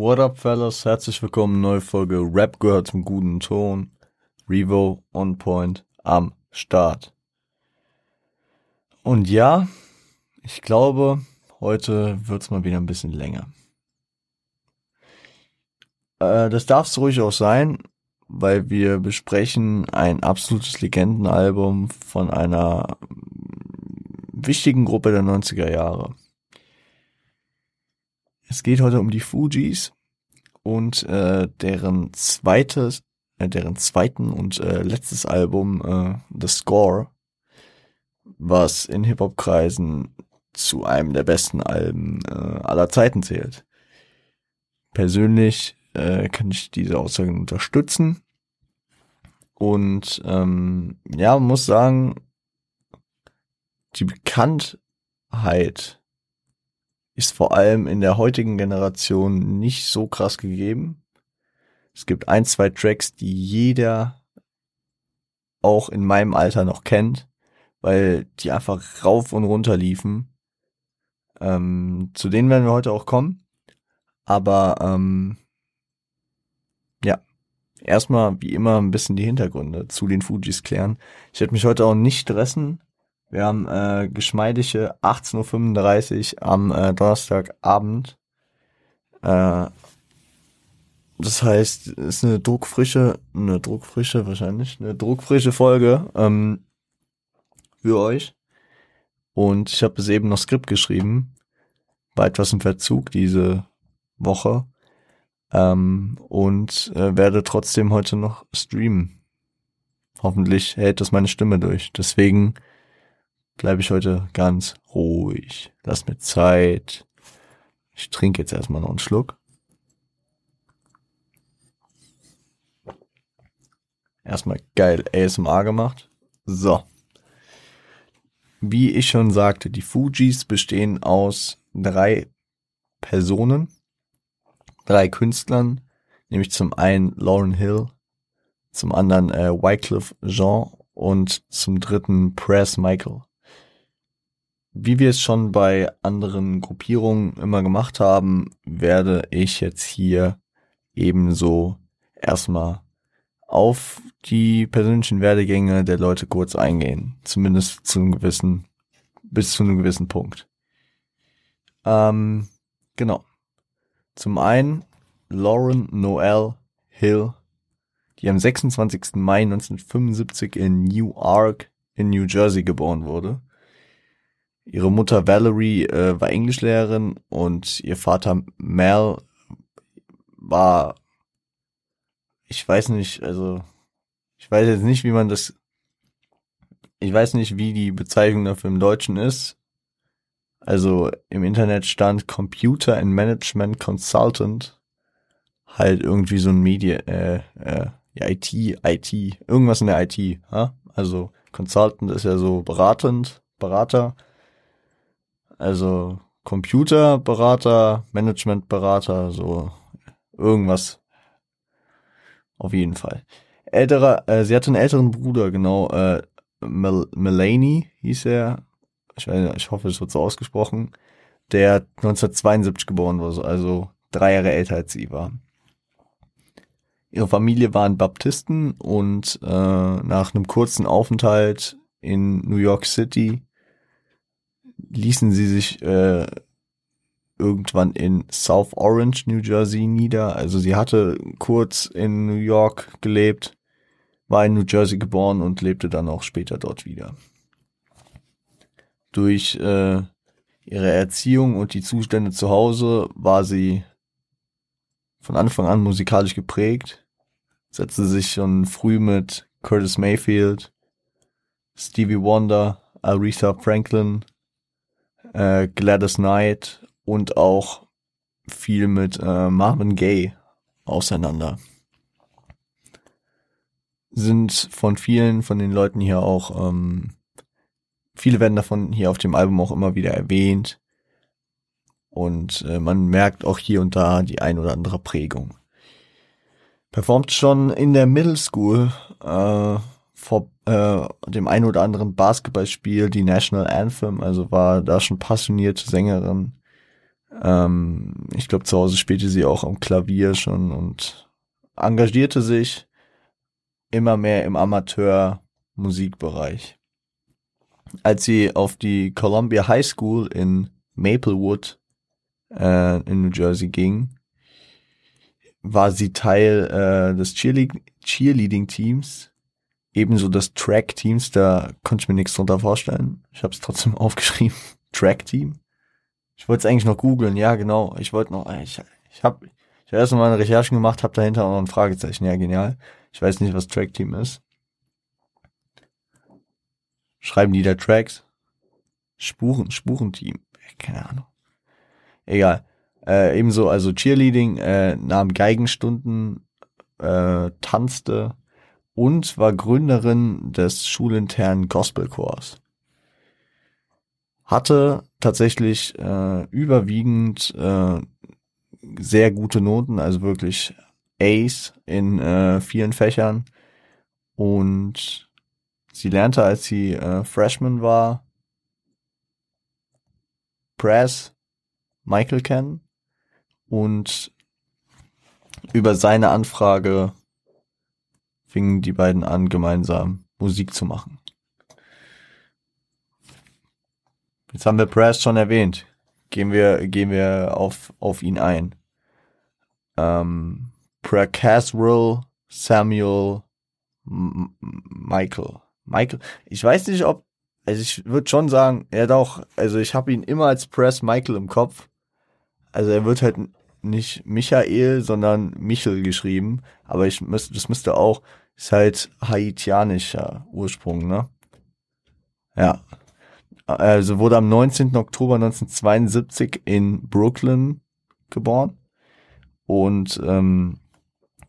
What up, fellas? Herzlich willkommen, neue Folge Rap gehört zum guten Ton. Revo on point am Start. Und ja, ich glaube, heute wird's mal wieder ein bisschen länger. Äh, das darf es ruhig auch sein, weil wir besprechen ein absolutes Legendenalbum von einer wichtigen Gruppe der 90er Jahre. Es geht heute um die Fujis und äh, deren zweites, äh, deren zweiten und äh, letztes Album, äh, The Score, was in Hip-Hop-Kreisen zu einem der besten Alben äh, aller Zeiten zählt. Persönlich äh, kann ich diese Aussagen unterstützen. Und ähm, ja, muss sagen, die Bekanntheit ist vor allem in der heutigen Generation nicht so krass gegeben. Es gibt ein, zwei Tracks, die jeder auch in meinem Alter noch kennt, weil die einfach rauf und runter liefen. Ähm, zu denen werden wir heute auch kommen. Aber ähm, ja, erstmal wie immer ein bisschen die Hintergründe zu den Fujis klären. Ich werde mich heute auch nicht stressen, wir haben äh, geschmeidige 18.35 Uhr am äh, Donnerstagabend. Äh, das heißt, es ist eine druckfrische, eine druckfrische wahrscheinlich, eine druckfrische Folge ähm, für euch. Und ich habe es eben noch Skript geschrieben, bei etwas im Verzug diese Woche. Ähm, und äh, werde trotzdem heute noch streamen. Hoffentlich hält das meine Stimme durch. Deswegen bleibe ich heute ganz ruhig. Lass mir Zeit. Ich trinke jetzt erstmal noch einen Schluck. Erstmal geil ASMR gemacht. So. Wie ich schon sagte, die Fujis bestehen aus drei Personen, drei Künstlern, nämlich zum einen Lauren Hill, zum anderen äh, Wycliffe Jean und zum dritten Press Michael wie wir es schon bei anderen Gruppierungen immer gemacht haben, werde ich jetzt hier ebenso erstmal auf die persönlichen Werdegänge der Leute kurz eingehen. Zumindest zu einem gewissen, bis zu einem gewissen Punkt. Ähm, genau. Zum einen Lauren Noel Hill, die am 26. Mai 1975 in Newark in New Jersey geboren wurde Ihre Mutter Valerie äh, war Englischlehrerin und ihr Vater Mel war, ich weiß nicht, also ich weiß jetzt nicht, wie man das, ich weiß nicht, wie die Bezeichnung dafür im Deutschen ist. Also im Internet stand Computer and Management Consultant, halt irgendwie so ein Media, äh, äh, IT, IT, irgendwas in der IT, ha? also Consultant ist ja so beratend, Berater also Computerberater, Managementberater, so irgendwas. Auf jeden Fall. Älterer, äh, sie hatte einen älteren Bruder, genau, äh, Mel Melanie hieß er. Ich, weiß, ich hoffe, es wird so ausgesprochen. Der 1972 geboren wurde, also drei Jahre älter als sie war. Ihre Familie waren Baptisten und äh, nach einem kurzen Aufenthalt in New York City ließen sie sich äh, irgendwann in South Orange, New Jersey nieder. Also sie hatte kurz in New York gelebt, war in New Jersey geboren und lebte dann auch später dort wieder. Durch äh, ihre Erziehung und die Zustände zu Hause war sie von Anfang an musikalisch geprägt, setzte sich schon früh mit Curtis Mayfield, Stevie Wonder, Aretha Franklin äh, Gladys Knight und auch viel mit äh, Marvin Gaye auseinander. Sind von vielen von den Leuten hier auch, ähm, viele werden davon hier auf dem Album auch immer wieder erwähnt. Und äh, man merkt auch hier und da die ein oder andere Prägung. Performt schon in der Middle School äh, vor äh, dem ein oder anderen Basketballspiel die National Anthem, also war da schon passionierte Sängerin. Ähm, ich glaube, zu Hause spielte sie auch am Klavier schon und engagierte sich immer mehr im Amateur-Musikbereich. Als sie auf die Columbia High School in Maplewood äh, in New Jersey ging, war sie Teil äh, des Cheerleading-Teams, ebenso des Track-Teams, da konnte ich mir nichts drunter vorstellen. Ich habe es trotzdem aufgeschrieben. Track-Team. Ich wollte es eigentlich noch googeln, ja genau. Ich wollte noch, ich, ich habe ich hab erst mal eine Recherche gemacht, habe dahinter auch noch ein Fragezeichen. Ja, genial. Ich weiß nicht, was Track-Team ist. Schreiben die da Tracks? Spuren, Spurenteam. Keine Ahnung. Egal. Äh, ebenso, also Cheerleading, äh, nahm Geigenstunden, äh, tanzte und war Gründerin des schulinternen Gospelchors. Hatte tatsächlich äh, überwiegend äh, sehr gute Noten, also wirklich Ace in äh, vielen Fächern. Und sie lernte, als sie äh, Freshman war, Press Michael kennen und über seine Anfrage fingen die beiden an, gemeinsam Musik zu machen. Jetzt haben wir Press schon erwähnt. Gehen wir, gehen wir auf, auf ihn ein. Ähm, Caswell Samuel M Michael. Michael. Ich weiß nicht, ob, also ich würde schon sagen, er auch, also ich habe ihn immer als Press Michael im Kopf. Also er wird halt nicht Michael, sondern Michel geschrieben. Aber ich müsste, das müsste auch, ist halt haitianischer Ursprung, ne? Ja. Also wurde am 19. Oktober 1972 in Brooklyn geboren und ähm,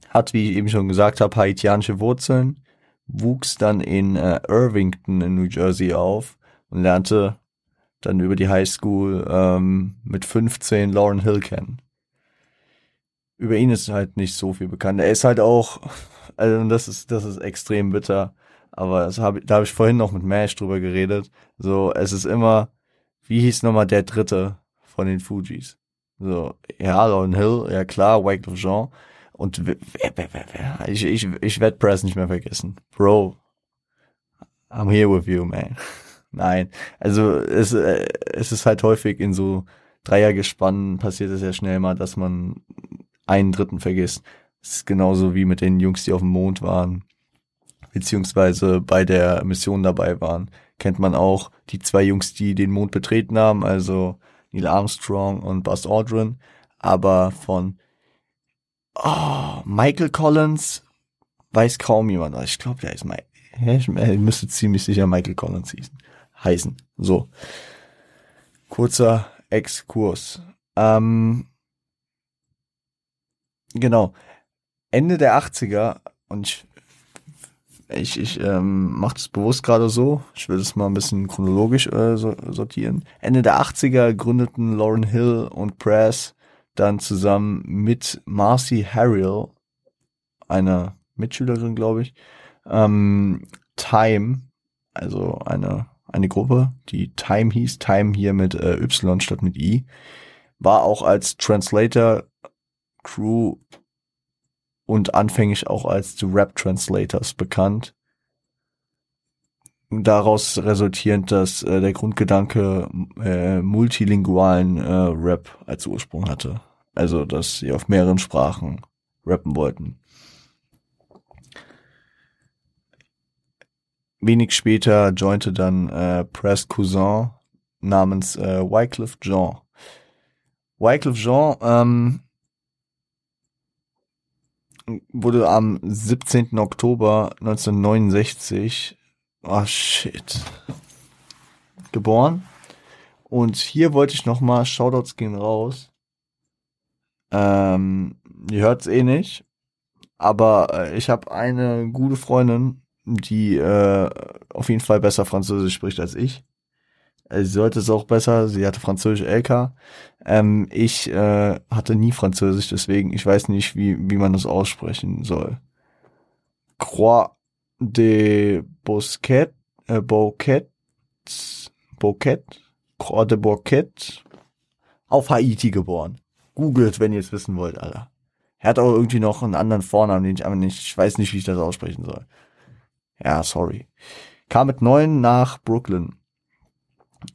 hat, wie ich eben schon gesagt habe, haitianische Wurzeln, wuchs dann in äh, Irvington in New Jersey auf und lernte dann über die High School ähm, mit 15 Lauren Hill kennen. Über ihn ist halt nicht so viel bekannt. Er ist halt auch, also das ist, das ist extrem bitter. Aber das hab, da habe ich vorhin noch mit Mash drüber geredet. So, es ist immer, wie hieß nochmal der dritte von den Fujis? So, ja, Lauren Hill, ja klar, Wycliffe Jean. Und wer, wer, wer, wer, ich, ich, ich werde Press nicht mehr vergessen. Bro, I'm here with you, man. Nein, also es, äh, es ist halt häufig in so Dreiergespannen passiert es ja schnell mal, dass man einen Dritten vergisst. Es ist genauso wie mit den Jungs, die auf dem Mond waren, beziehungsweise bei der Mission dabei waren. Kennt man auch die zwei Jungs, die den Mond betreten haben, also Neil Armstrong und Buzz Aldrin, aber von oh, Michael Collins weiß kaum jemand. Ich glaube, der ist Mike. Er müsste ziemlich sicher Michael Collins hießen heißen. So. Kurzer Exkurs. Ähm, genau. Ende der 80er, und ich, ich, ich ähm, mache das bewusst gerade so, ich will das mal ein bisschen chronologisch äh, sortieren. Ende der 80er gründeten Lauren Hill und Press dann zusammen mit Marcy Harriel, einer Mitschülerin, glaube ich, ähm, Time, also eine eine Gruppe, die Time hieß, Time hier mit äh, Y statt mit I, war auch als Translator Crew und anfänglich auch als The Rap Translators bekannt. Daraus resultierend, dass äh, der Grundgedanke äh, multilingualen äh, Rap als Ursprung hatte. Also, dass sie auf mehreren Sprachen rappen wollten. wenig später jointe dann äh, Press Cousin namens äh, Wycliffe Jean. Wycliffe Jean ähm, wurde am 17. Oktober 1969, oh shit, geboren. Und hier wollte ich nochmal, Shoutouts gehen raus. Ähm, ihr hört's eh nicht. Aber äh, ich habe eine gute Freundin, die äh, auf jeden Fall besser Französisch spricht als ich. Sie sollte es auch besser, sie hatte Französisch LK. Ähm, ich äh, hatte nie Französisch, deswegen ich weiß nicht, wie, wie man das aussprechen soll. Croix de Bosquet, äh, Bouquet, Bouquet, Croix de Bouquet. auf Haiti geboren. Googelt, wenn ihr es wissen wollt, Alter. Er hat auch irgendwie noch einen anderen Vornamen, den ich aber nicht, ich weiß nicht, wie ich das aussprechen soll. Ja, sorry. Kam mit neun nach Brooklyn.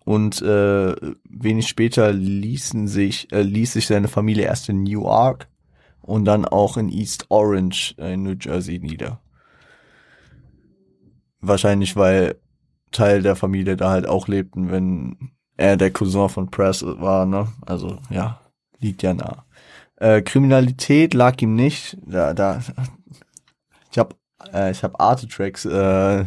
Und äh, wenig später ließen sich, äh, ließ sich seine Familie erst in Newark und dann auch in East Orange äh, in New Jersey nieder. Wahrscheinlich, weil Teil der Familie da halt auch lebten, wenn er der Cousin von Press war, ne? Also ja, liegt ja nah. Äh, Kriminalität lag ihm nicht. Da, da, ich habe äh, ich habe Arte Tracks äh,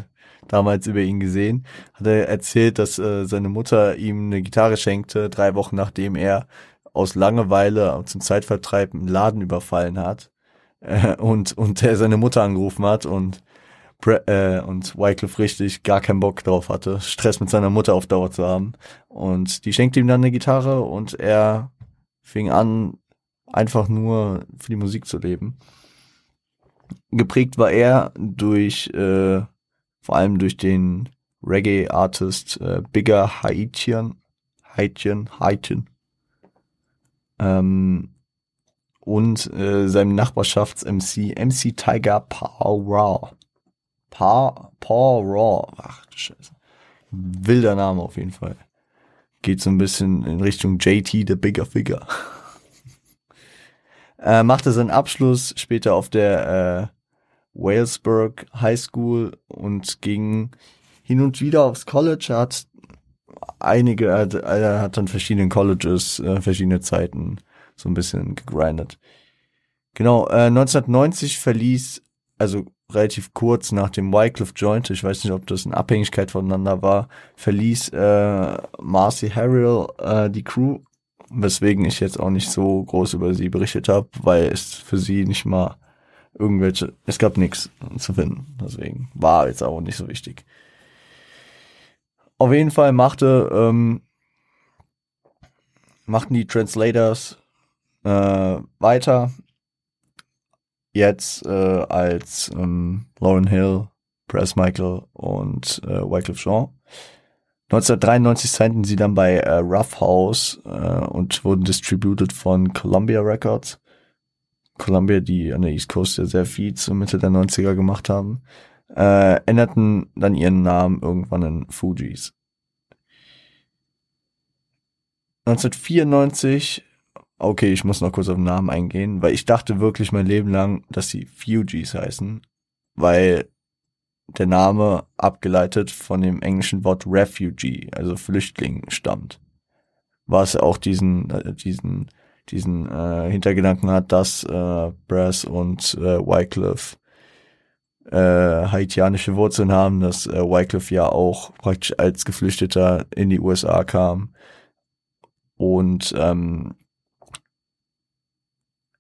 damals über ihn gesehen. Hat er erzählt, dass äh, seine Mutter ihm eine Gitarre schenkte, drei Wochen nachdem er aus Langeweile zum Zeitvertreib einen Laden überfallen hat äh, und und er seine Mutter angerufen hat und äh, und Wycliffe richtig gar keinen Bock drauf hatte, Stress mit seiner Mutter auf Dauer zu haben. Und die schenkte ihm dann eine Gitarre und er fing an, einfach nur für die Musik zu leben. Geprägt war er durch, äh, vor allem durch den Reggae-Artist äh, Bigger Haitian, Haitian, Haitian. Ähm, und äh, seinem Nachbarschafts-MC, MC Tiger. Paul, Paul Raw. Ach du Scheiße. Wilder Name auf jeden Fall. Geht so ein bisschen in Richtung JT, the Bigger Figure. äh, machte seinen Abschluss später auf der äh, Walesburg High School und ging hin und wieder aufs College. Er hat einige, er hat dann verschiedenen Colleges, äh, verschiedene Zeiten so ein bisschen gegrindet. Genau, äh, 1990 verließ, also relativ kurz nach dem Wycliffe Joint, ich weiß nicht, ob das in Abhängigkeit voneinander war, verließ äh, Marcy Harrell äh, die Crew, weswegen ich jetzt auch nicht so groß über sie berichtet habe, weil es für sie nicht mal irgendwelche, es gab nichts zu finden, deswegen war jetzt auch nicht so wichtig. Auf jeden Fall machte ähm, machten die Translators äh, weiter jetzt äh, als ähm, Lauren Hill, Press Michael und äh, Wycliffe Jean. 1993 signten sie dann bei äh, Rough House äh, und wurden distributed von Columbia Records. Columbia, die an der East Coast ja sehr viel zur Mitte der 90er gemacht haben, äh, änderten dann ihren Namen irgendwann in Fugees. 1994 Okay, ich muss noch kurz auf den Namen eingehen, weil ich dachte wirklich mein Leben lang, dass sie Fugees heißen, weil der Name abgeleitet von dem englischen Wort Refugee, also Flüchtling, stammt. Was auch diesen, äh, diesen, diesen äh, Hintergedanken hat, dass äh, Brass und äh, Wycliffe äh, haitianische Wurzeln haben, dass äh, Wycliffe ja auch praktisch als Geflüchteter in die USA kam und ähm,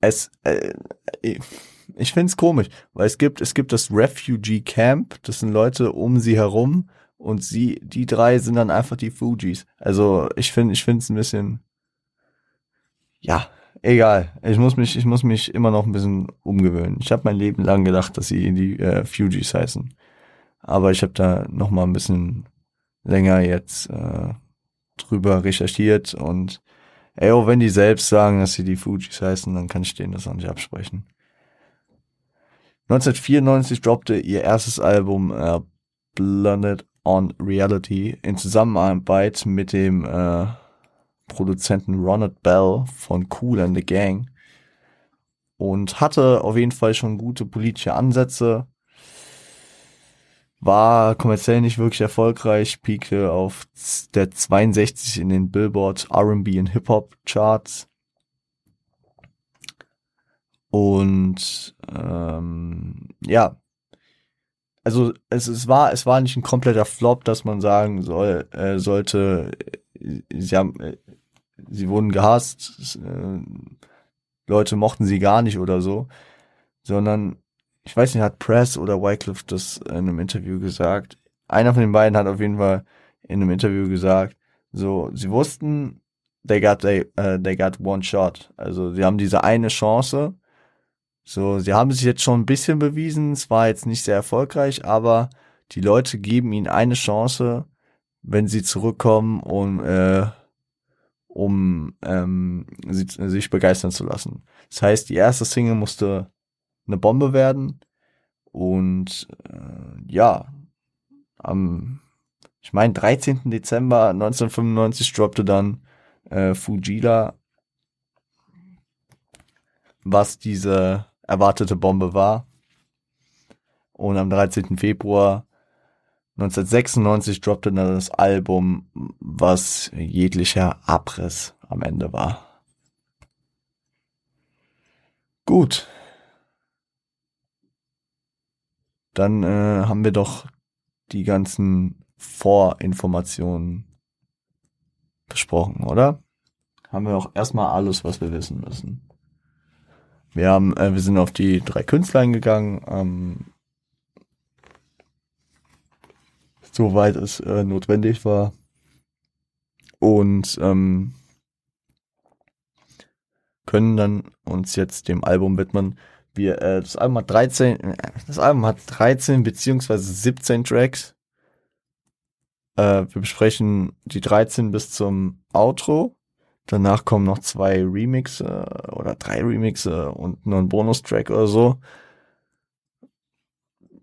es, äh, ich finde es komisch, weil es gibt, es gibt das Refugee Camp, das sind Leute um sie herum und sie, die drei sind dann einfach die Fujis. Also ich finde, ich finde es ein bisschen, ja, egal. Ich muss mich, ich muss mich immer noch ein bisschen umgewöhnen. Ich habe mein Leben lang gedacht, dass sie die äh, Fujis heißen, aber ich habe da noch mal ein bisschen länger jetzt äh, drüber recherchiert und Ey, auch wenn die selbst sagen, dass sie die Fujis heißen, dann kann ich denen das auch nicht absprechen. 1994 droppte ihr erstes Album äh, Blunted on Reality in Zusammenarbeit mit dem äh, Produzenten Ronald Bell von Cool and the Gang und hatte auf jeden Fall schon gute politische Ansätze, war kommerziell nicht wirklich erfolgreich, piekte auf der 62 in den Billboard R&B und Hip-Hop Charts. Und ähm, ja, also es, es war es war nicht ein kompletter Flop, dass man sagen soll äh, sollte. Sie haben äh, sie wurden gehasst, äh, Leute mochten sie gar nicht oder so, sondern ich weiß nicht, hat Press oder Wycliffe das in einem Interview gesagt. Einer von den beiden hat auf jeden Fall in einem Interview gesagt, so, sie wussten, they got, they, uh, they got one shot. Also, sie haben diese eine Chance. So, sie haben sich jetzt schon ein bisschen bewiesen. Es war jetzt nicht sehr erfolgreich, aber die Leute geben ihnen eine Chance, wenn sie zurückkommen, um, äh, um ähm, sie, sich begeistern zu lassen. Das heißt, die erste Single musste eine Bombe werden und äh, ja, am, ich meine, 13. Dezember 1995 droppte dann äh, Fujila, was diese erwartete Bombe war. Und am 13. Februar 1996 droppte dann das Album, was jeglicher Abriss am Ende war. Gut. Dann äh, haben wir doch die ganzen Vorinformationen besprochen, oder? Haben wir auch erstmal alles, was wir wissen müssen. Wir haben, äh, wir sind auf die drei Künstler eingegangen, ähm, soweit es äh, notwendig war. Und ähm, können dann uns jetzt dem Album widmen. Wir, äh, das Album hat 13, äh, das Album hat 13 beziehungsweise 17 Tracks. Äh, wir besprechen die 13 bis zum Outro. Danach kommen noch zwei Remixe oder drei Remixe und nur ein Bonustrack oder so.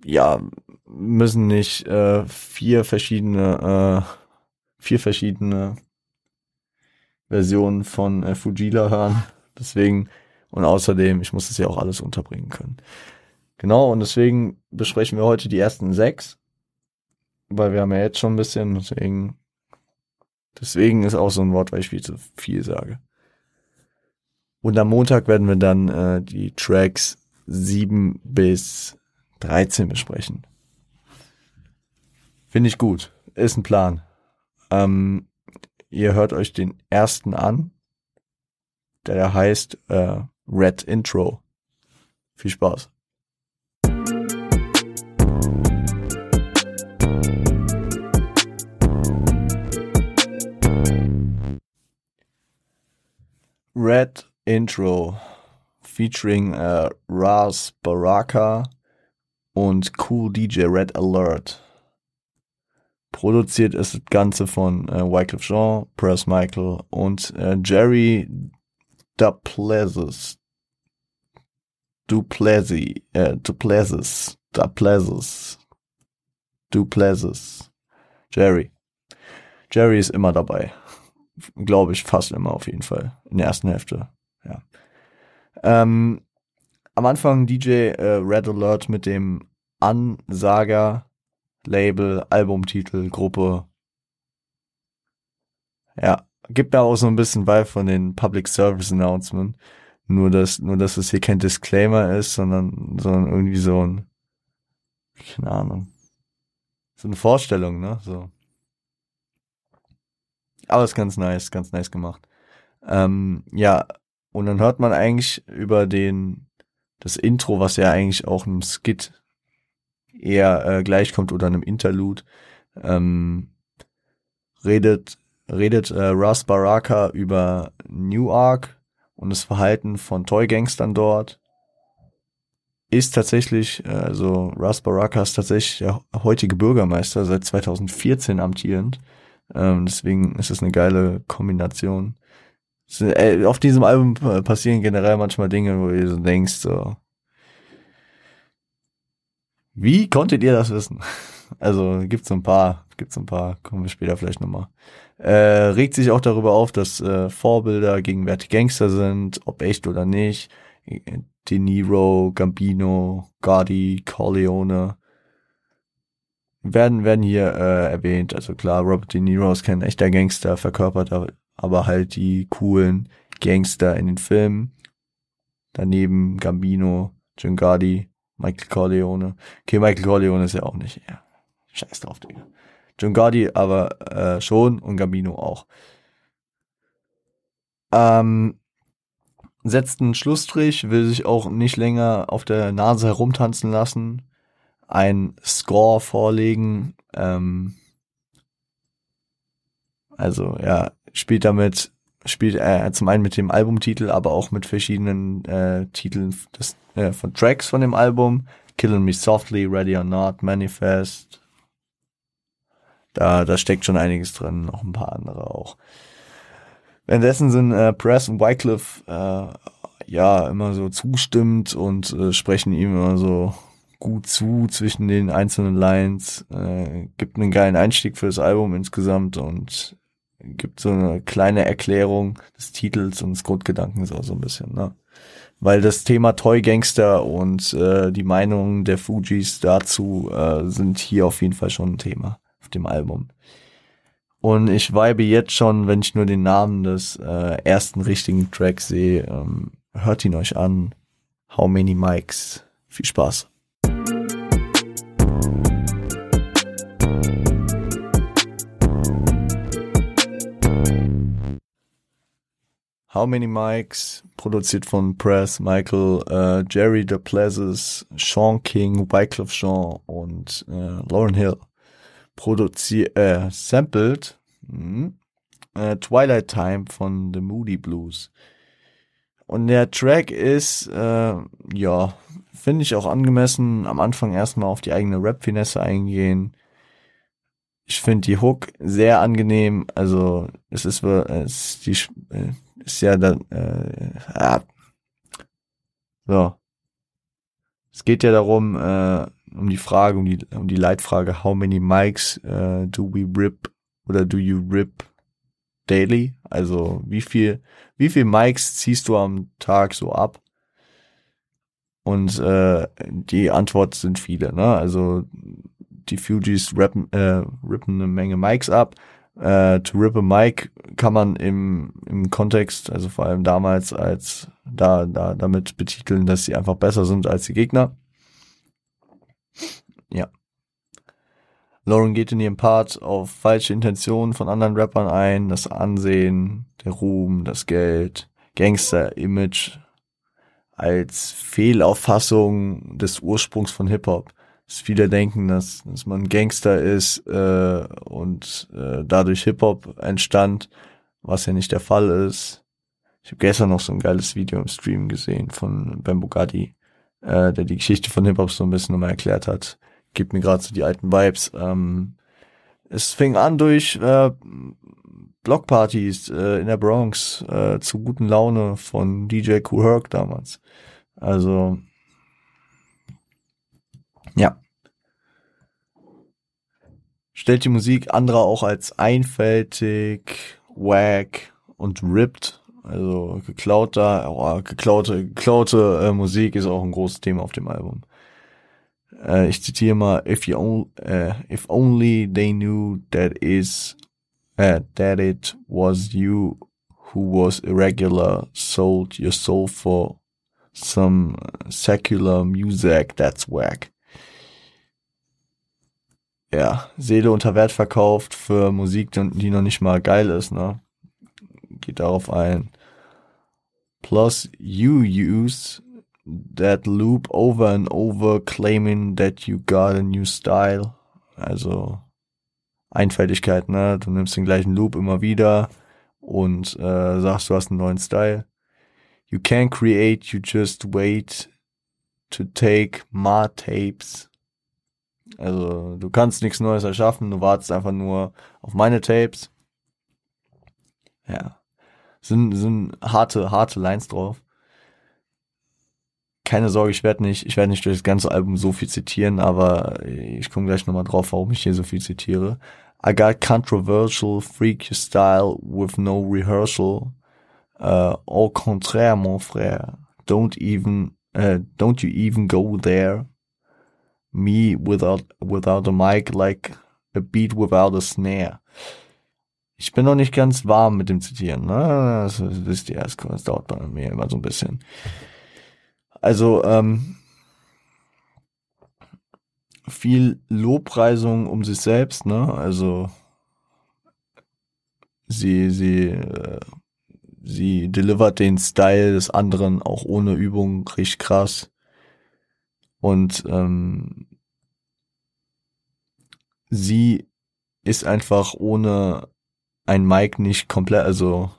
Ja, müssen nicht äh, vier verschiedene äh, vier verschiedene Versionen von äh, Fujila hören. Deswegen und außerdem, ich muss das ja auch alles unterbringen können. Genau, und deswegen besprechen wir heute die ersten sechs, weil wir haben ja jetzt schon ein bisschen, deswegen Deswegen ist auch so ein Wort, weil ich viel zu viel sage. Und am Montag werden wir dann äh, die Tracks 7 bis 13 besprechen. Finde ich gut. Ist ein Plan. Ähm, ihr hört euch den ersten an. Der heißt äh, Red Intro. Viel Spaß. Red Intro featuring äh, Ras Baraka und Cool DJ Red Alert. Produziert ist das Ganze von äh, Wycliffe Jean, Press Michael und äh, Jerry Duplessis. Duplessis, äh, Duplessis, Duplessis, Duplessis. Jerry. Jerry ist immer dabei. Glaube ich fast immer auf jeden Fall. In der ersten Hälfte. Ja. Ähm, am Anfang DJ äh, Red Alert mit dem Ansager, Label, Albumtitel, Gruppe. Ja, gibt da auch so ein bisschen bei von den Public Service Announcement. Nur dass, nur dass es hier kein Disclaimer ist, sondern, sondern irgendwie so ein, keine Ahnung, so eine Vorstellung, ne, so. Aber ist ganz nice, ganz nice gemacht. Ähm, ja, und dann hört man eigentlich über den, das Intro, was ja eigentlich auch einem Skit eher äh, gleichkommt oder einem Interlude, ähm, redet, redet äh, Russ Baraka über Newark und das Verhalten von Toy-Gangstern dort. Ist tatsächlich, äh, also Russ Baraka ist tatsächlich der heutige Bürgermeister, seit 2014 amtierend. Ähm, deswegen ist es eine geile Kombination. Äh, auf diesem Album passieren generell manchmal Dinge, wo ihr so denkst, so, wie konntet ihr das wissen? Also gibt's ein paar, gibt's ein paar, kommen wir später vielleicht nochmal. Äh, regt sich auch darüber auf, dass äh, Vorbilder gegenwärtig Gangster sind, ob echt oder nicht. De Niro, Gambino, Gotti, Corleone werden, werden hier äh, erwähnt. Also klar, Robert De Niro ist kein echter Gangster, verkörpert aber halt die coolen Gangster in den Filmen. Daneben Gambino, Giancardi, Michael Corleone. Okay, Michael Corleone ist ja auch nicht. Ja. Scheiß drauf, Digga. Giancardi aber äh, schon und Gambino auch. Ähm, setzt einen Schlussstrich, will sich auch nicht länger auf der Nase herumtanzen lassen ein Score vorlegen. Ähm, also ja, spielt damit, spielt äh, zum einen mit dem Albumtitel, aber auch mit verschiedenen äh, Titeln des, äh, von Tracks von dem Album. Killing Me Softly, Ready or Not, Manifest. Da, da steckt schon einiges drin, noch ein paar andere auch. Währenddessen sind äh, Press und Wycliffe äh, ja immer so zustimmt und äh, sprechen ihm immer so gut zu zwischen den einzelnen Lines, äh, gibt einen geilen Einstieg für das Album insgesamt und gibt so eine kleine Erklärung des Titels und des Grundgedankens auch so ein bisschen, ne? Weil das Thema Toy Gangster und äh, die Meinungen der Fujis dazu äh, sind hier auf jeden Fall schon ein Thema auf dem Album. Und ich vibe jetzt schon, wenn ich nur den Namen des äh, ersten richtigen Tracks sehe. Ähm, hört ihn euch an. How many mics? Viel Spaß. How Many Mics, produziert von Press, Michael, äh, Jerry DePlazis, Sean King, Wycliffe Jean und äh, Lauren Hill. Produziert, äh, sampled mh, äh, Twilight Time von The Moody Blues. Und der Track ist, äh, ja, finde ich auch angemessen, am Anfang erstmal auf die eigene Rap-Finesse eingehen. Ich finde die Hook sehr angenehm, also es ist, es ist die, äh, ist ja dann, äh, ah, so. Es geht ja darum, äh, um die Frage, um die, um die Leitfrage, how many mics äh, do we rip oder do you rip daily? Also wie viel, wie viel Mics ziehst du am Tag so ab? Und äh, die Antwort sind viele, ne? Also die Fugees rappen, äh, rippen eine Menge Mics ab äh, to rip a mic kann man im, im Kontext, also vor allem damals, als da, da damit betiteln, dass sie einfach besser sind als die Gegner. Ja. Lauren geht in ihrem Part auf falsche Intentionen von anderen Rappern ein, das Ansehen, der Ruhm, das Geld, Gangster-Image als Fehlauffassung des Ursprungs von Hip-Hop dass viele denken, dass, dass man Gangster ist äh, und äh, dadurch Hip-Hop entstand, was ja nicht der Fall ist. Ich habe gestern noch so ein geiles Video im Stream gesehen von Ben Bugatti, äh, der die Geschichte von Hip-Hop so ein bisschen nochmal erklärt hat. Gibt mir gerade so die alten Vibes. Ähm, es fing an durch äh, Blockpartys äh, in der Bronx äh, zu guten Laune von DJ Kool Herc damals. Also ja. Stellt die Musik anderer auch als einfältig, wack und ripped. Also geklauter, oh, geklaute, geklaute äh, Musik ist auch ein großes Thema auf dem Album. Äh, ich zitiere mal, if you only, uh, if only they knew that is uh, that it was you who was irregular, sold your soul for some secular music that's whack ja, Seele unter Wert verkauft für Musik, die noch nicht mal geil ist, ne? Geht darauf ein. Plus, you use that loop over and over, claiming that you got a new style. Also Einfältigkeit, ne? Du nimmst den gleichen Loop immer wieder und äh, sagst, du hast einen neuen Style. You can't create, you just wait to take my tapes also du kannst nichts Neues erschaffen, du wartest einfach nur auf meine Tapes. Ja. Sind, sind harte, harte Lines drauf. Keine Sorge, ich werde nicht, ich werde nicht durch das ganze Album so viel zitieren, aber ich komme gleich nochmal drauf, warum ich hier so viel zitiere. I got controversial, freak your style with no rehearsal. Uh, au contraire, mon frère. Don't even, uh, don't you even go there me without, without a mic like a beat without a snare. Ich bin noch nicht ganz warm mit dem Zitieren, ne? Das wisst ihr erst, das dauert bei mir immer so ein bisschen. Also, ähm, viel Lobpreisung um sich selbst, ne? Also, sie, sie, äh, sie delivert den Style des anderen auch ohne Übung richtig krass. Und ähm, sie ist einfach ohne ein Mic nicht komplett, also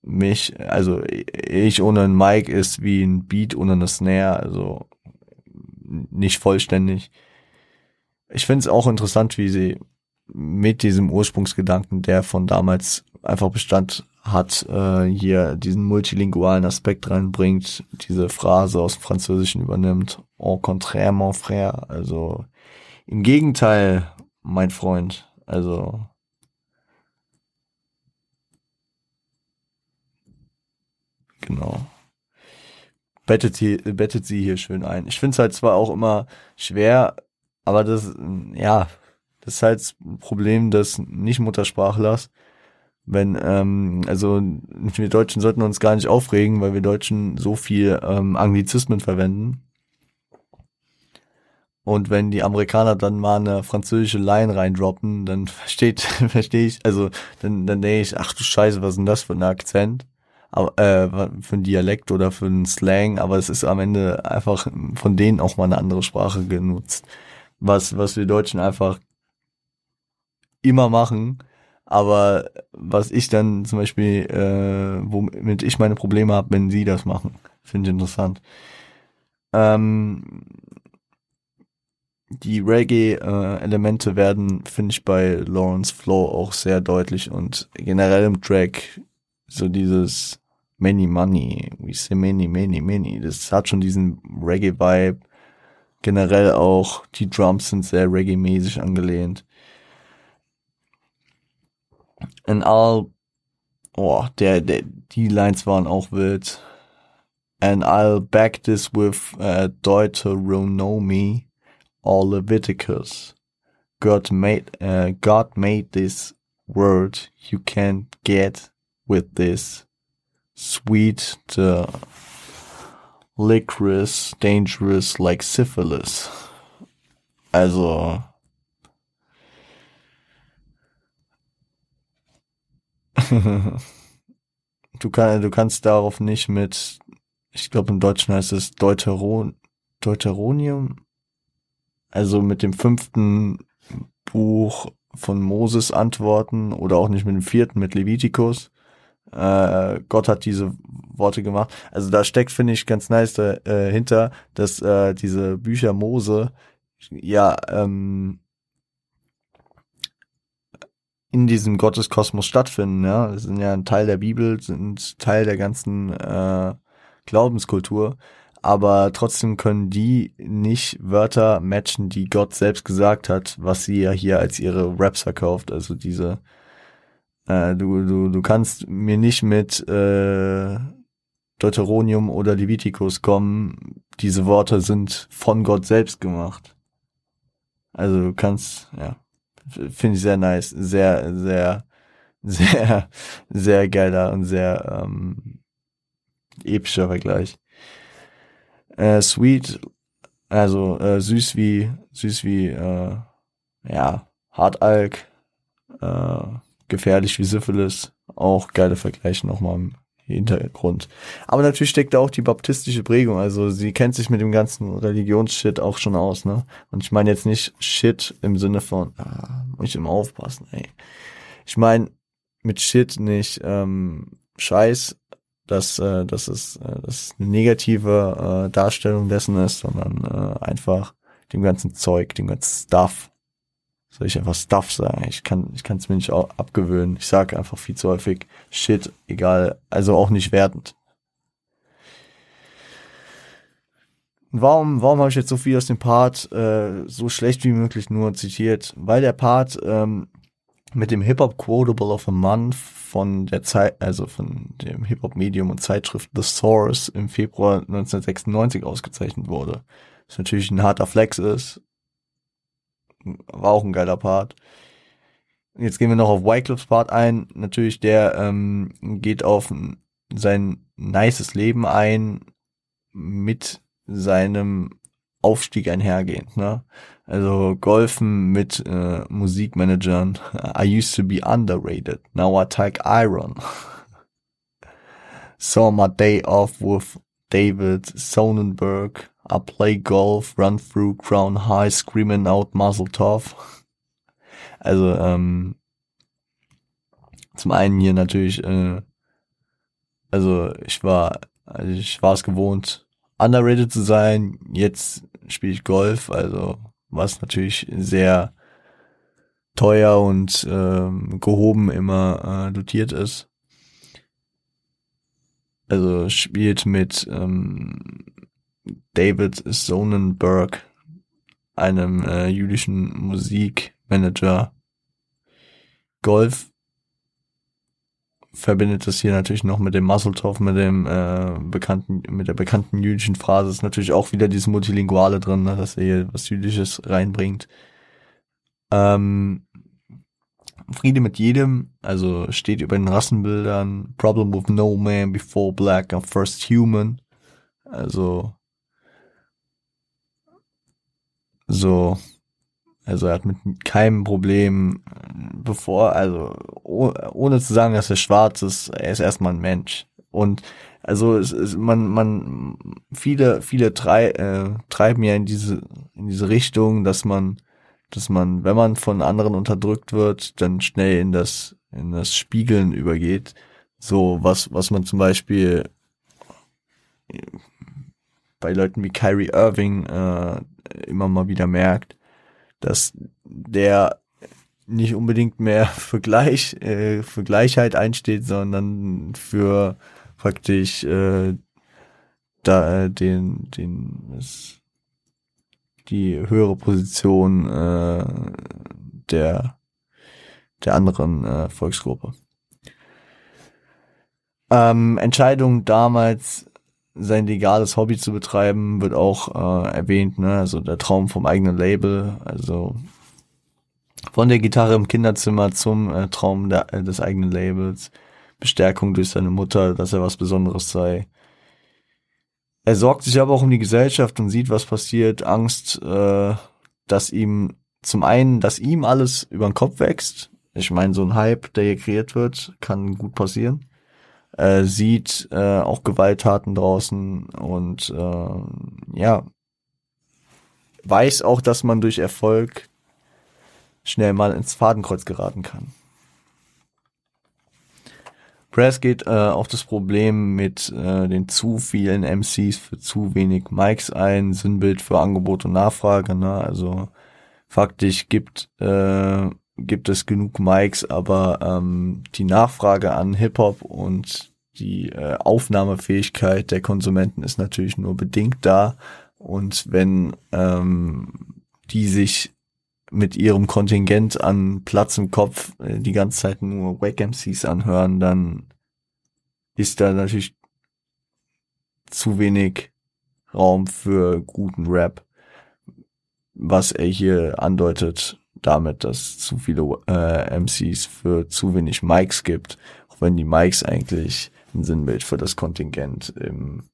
mich, also ich ohne ein Mic ist wie ein Beat ohne eine Snare, also nicht vollständig. Ich finde es auch interessant, wie sie mit diesem Ursprungsgedanken, der von damals einfach Bestand hat, äh, hier diesen multilingualen Aspekt reinbringt, diese Phrase aus dem Französischen übernimmt. Au contraire, mon frère. Also im Gegenteil, mein Freund. Also genau. Bettet sie, bettet sie hier schön ein. Ich finde es halt zwar auch immer schwer, aber das, ja, das ist halt das Problem des Nicht-Muttersprachlers. Wenn, ähm, also wir Deutschen sollten uns gar nicht aufregen, weil wir Deutschen so viel ähm, Anglizismen verwenden. Und wenn die Amerikaner dann mal eine französische Line reindroppen, dann versteht, verstehe ich, also dann, dann denke ich, ach du Scheiße, was ist denn das für ein Akzent? Aber, äh, für ein Dialekt oder für ein Slang, aber es ist am Ende einfach von denen auch mal eine andere Sprache genutzt. Was, was wir Deutschen einfach immer machen, aber was ich dann zum Beispiel, äh, womit ich meine Probleme habe, wenn sie das machen, finde ich interessant. Ähm, die Reggae-Elemente werden, finde ich, bei Lawrence Flow auch sehr deutlich und generell im Track so dieses Many Money, we say many, many, many, das hat schon diesen Reggae-Vibe. Generell auch die Drums sind sehr Reggae-mäßig angelehnt. And I'll, oh, der, der, die Lines waren auch wild. And I'll back this with uh, Deuteronomy or Leviticus. God made, uh, God made this word you can't get with this sweet the licorice dangerous like syphilis. Also du, kann, du kannst darauf nicht mit, ich glaube im Deutschen heißt es Deuteron, Deuteronium, also mit dem fünften Buch von Moses antworten oder auch nicht mit dem vierten, mit Levitikus. Äh, Gott hat diese Worte gemacht. Also da steckt, finde ich, ganz nice dahinter, äh, dass äh, diese Bücher Mose ja ähm, in diesem Gotteskosmos stattfinden. Ja, das sind ja ein Teil der Bibel, sind Teil der ganzen äh, Glaubenskultur. Aber trotzdem können die nicht Wörter matchen, die Gott selbst gesagt hat, was sie ja hier als ihre Raps verkauft. Also diese, äh, du, du, du kannst mir nicht mit äh, Deuteronium oder Leviticus kommen. Diese Worte sind von Gott selbst gemacht. Also du kannst, ja. Finde ich sehr nice. Sehr, sehr, sehr, sehr geiler und sehr ähm, epischer Vergleich. Äh, sweet, also äh, süß wie, süß wie, äh, ja, Hartalk, äh, gefährlich wie Syphilis. Auch geile Vergleiche nochmal Hintergrund. Aber natürlich steckt da auch die baptistische Prägung. Also sie kennt sich mit dem ganzen Religionsshit auch schon aus, ne? Und ich meine jetzt nicht Shit im Sinne von, ah, muss ich immer aufpassen, ey. Ich meine mit Shit nicht ähm, Scheiß, dass, äh, dass es äh, dass eine negative äh, Darstellung dessen ist, sondern äh, einfach dem ganzen Zeug, dem ganzen Stuff, soll ich einfach Stuff sagen? Ich kann, ich kann es mir nicht auch abgewöhnen. Ich sage einfach viel zu häufig Shit, egal, also auch nicht wertend. Warum, warum habe ich jetzt so viel aus dem Part äh, so schlecht wie möglich nur zitiert? Weil der Part ähm, mit dem Hip-Hop Quotable of a Month von der Zeit, also von dem Hip-Hop-Medium und Zeitschrift The Source im Februar 1996 ausgezeichnet wurde. Was natürlich ein harter Flex ist, war auch ein geiler Part. Jetzt gehen wir noch auf Wycliffs Part ein. Natürlich, der ähm, geht auf sein nices Leben ein mit seinem Aufstieg einhergehend. Ne? Also Golfen mit äh, Musikmanagern. I used to be underrated. Now I take iron. Saw my day off with David Sonnenberg. I play golf, run through Crown High, screaming out Muzzle Tough. Also, ähm, zum einen hier natürlich, äh, also ich war, also ich war es gewohnt, underrated zu sein. Jetzt spiele ich Golf, also was natürlich sehr teuer und ähm, gehoben immer äh, dotiert ist. Also spielt mit ähm, David Sonnenberg, einem äh, jüdischen Musikmanager, Golf. Verbindet das hier natürlich noch mit dem Musseltoff, mit dem äh, bekannten, mit der bekannten jüdischen Phrase ist natürlich auch wieder dieses Multilinguale drin, ne, dass er hier was Jüdisches reinbringt. Ähm, Friede mit jedem, also steht über den Rassenbildern, Problem with no man before black and first human. Also so, also er hat mit keinem Problem, bevor, also ohne zu sagen, dass er schwarz ist, er ist erstmal ein Mensch. Und also es ist, man, man, viele, viele trei äh, treiben ja in diese, in diese Richtung, dass man dass man, wenn man von anderen unterdrückt wird, dann schnell in das, in das Spiegeln übergeht. So, was, was man zum Beispiel bei Leuten wie Kyrie Irving äh, immer mal wieder merkt, dass der nicht unbedingt mehr für Gleich, äh, für Gleichheit einsteht, sondern für praktisch äh, da äh, den, den, das, die höhere Position äh, der der anderen äh, Volksgruppe. Ähm, Entscheidung damals sein legales Hobby zu betreiben, wird auch äh, erwähnt, ne? Also der Traum vom eigenen Label, also von der Gitarre im Kinderzimmer zum äh, Traum der, äh, des eigenen Labels, Bestärkung durch seine Mutter, dass er was Besonderes sei. Er sorgt sich aber auch um die Gesellschaft und sieht, was passiert. Angst, äh, dass ihm zum einen, dass ihm alles über den Kopf wächst. Ich meine, so ein Hype, der hier kreiert wird, kann gut passieren. Er sieht äh, auch Gewalttaten draußen und äh, ja, weiß auch, dass man durch Erfolg schnell mal ins Fadenkreuz geraten kann. Press geht äh, auf das Problem mit äh, den zu vielen MCs für zu wenig Mics ein, Sinnbild für Angebot und Nachfrage. Ne? Also faktisch gibt äh, gibt es genug Mics, aber ähm, die Nachfrage an Hip-Hop und die äh, Aufnahmefähigkeit der Konsumenten ist natürlich nur bedingt da. Und wenn ähm, die sich mit ihrem Kontingent an Platz im Kopf äh, die ganze Zeit nur Wack MCs anhören, dann ist da natürlich zu wenig Raum für guten Rap, was er hier andeutet damit, dass zu viele äh, MCs für zu wenig Mics gibt, auch wenn die Mics eigentlich ein Sinnbild für das Kontingent im,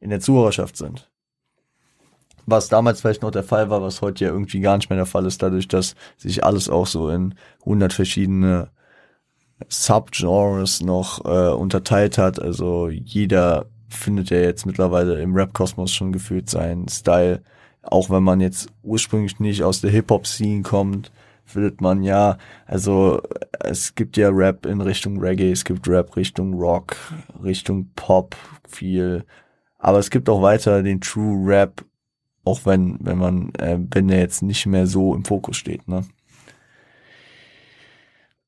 in der Zuhörerschaft sind was damals vielleicht noch der Fall war, was heute ja irgendwie gar nicht mehr der Fall ist, dadurch, dass sich alles auch so in 100 verschiedene Subgenres noch äh, unterteilt hat. Also jeder findet ja jetzt mittlerweile im Rap-Kosmos schon gefühlt seinen Style. Auch wenn man jetzt ursprünglich nicht aus der Hip-Hop-Scene kommt, findet man ja, also es gibt ja Rap in Richtung Reggae, es gibt Rap Richtung Rock, Richtung Pop viel. Aber es gibt auch weiter den True Rap auch wenn, wenn man, äh, wenn der jetzt nicht mehr so im Fokus steht, ne?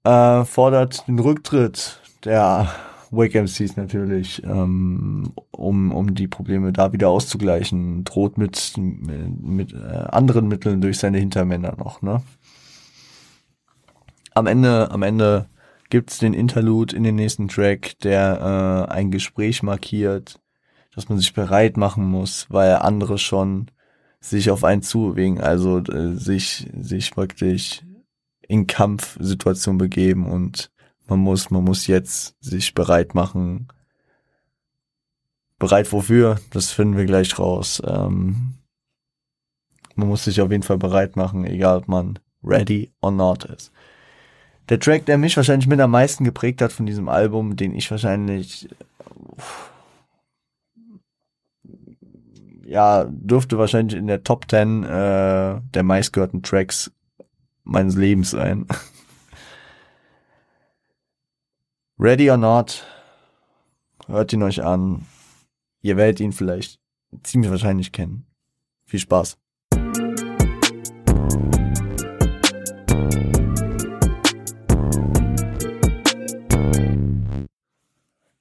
Äh, fordert den Rücktritt der Wake MCs natürlich, ähm, um, um die Probleme da wieder auszugleichen, droht mit, mit äh, anderen Mitteln durch seine Hintermänner noch, ne? Am Ende, am Ende gibt's den Interlude in den nächsten Track, der äh, ein Gespräch markiert, dass man sich bereit machen muss, weil andere schon sich auf einen zuwegen, also äh, sich, sich wirklich in Kampfsituation begeben und man muss, man muss jetzt sich bereit machen. Bereit wofür? Das finden wir gleich raus. Ähm, man muss sich auf jeden Fall bereit machen, egal ob man ready or not ist. Der Track, der mich wahrscheinlich mit am meisten geprägt hat von diesem Album, den ich wahrscheinlich uff, ja, dürfte wahrscheinlich in der Top 10 äh, der meistgehörten Tracks meines Lebens sein. Ready or Not, hört ihn euch an. Ihr werdet ihn vielleicht ziemlich wahrscheinlich kennen. Viel Spaß.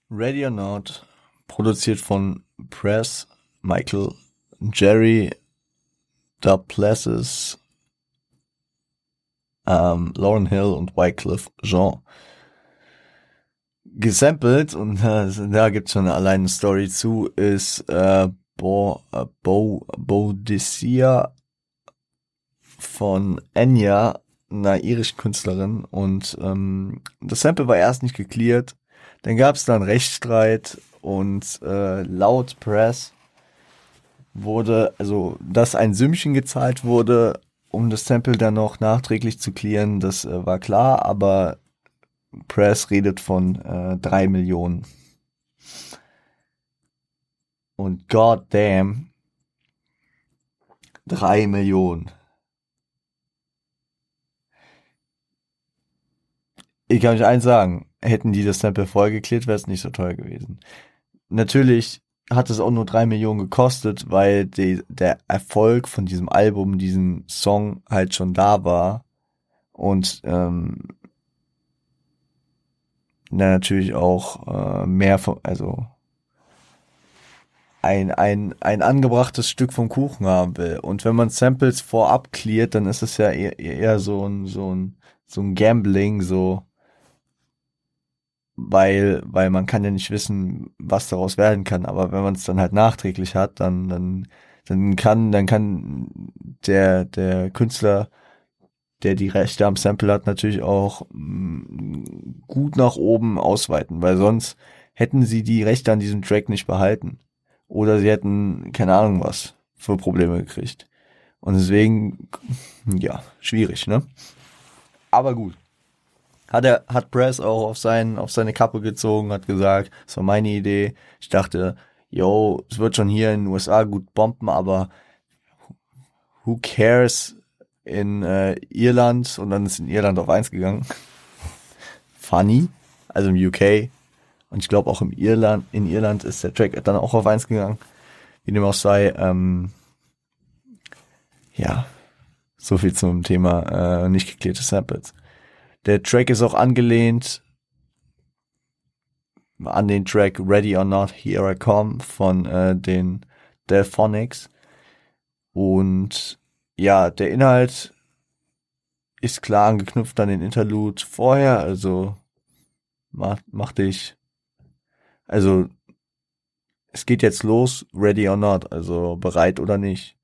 Ready or Not, produziert von Press, Michael, Jerry, Duplessis, ähm, Lauren Hill und Wycliffe Jean. Gesampelt, und äh, da gibt's schon allein eine Story zu, ist äh, Bo, äh, Bo, Bodicea von Enya, einer irischen Künstlerin. Und ähm, das Sample war erst nicht geklärt. Dann gab's dann Rechtsstreit und äh, laut Press wurde, also dass ein Sümmchen gezahlt wurde, um das Sample dann noch nachträglich zu klären, das äh, war klar, aber Press redet von äh, drei Millionen. Und goddamn, drei Millionen. Ich kann euch eins sagen, hätten die das Sample vollgeklärt, wäre es nicht so teuer gewesen. Natürlich hat es auch nur drei Millionen gekostet, weil die, der Erfolg von diesem Album, diesem Song halt schon da war. Und ähm, na, natürlich auch äh, mehr von, also ein, ein, ein angebrachtes Stück vom Kuchen haben will. Und wenn man Samples vorab cleart, dann ist es ja eher, eher so ein, so ein, so ein Gambling, so, weil, weil man kann ja nicht wissen, was daraus werden kann. Aber wenn man es dann halt nachträglich hat, dann, dann, dann kann, dann kann der, der Künstler, der die Rechte am Sample hat, natürlich auch mh, mm, gut nach oben ausweiten, weil sonst hätten sie die Rechte an diesem Track nicht behalten. Oder sie hätten, keine Ahnung was, für Probleme gekriegt. Und deswegen, ja, schwierig, ne? Aber gut hat er, hat Press auch auf sein, auf seine Kappe gezogen, hat gesagt, das war meine Idee. Ich dachte, yo, es wird schon hier in den USA gut bomben, aber who cares in äh, Irland und dann ist in Irland auf eins gegangen. Funny, also im UK und ich glaube auch im Irland, in Irland ist der Track dann auch auf eins gegangen. Wie dem auch sei, ähm, ja, so viel zum Thema äh, nicht geklärte Samples. Der Track ist auch angelehnt an den Track Ready or Not, Here I Come von äh, den Delphonics. Und ja, der Inhalt ist klar angeknüpft an den Interlude vorher, also macht, mach dich, also es geht jetzt los, ready or not, also bereit oder nicht.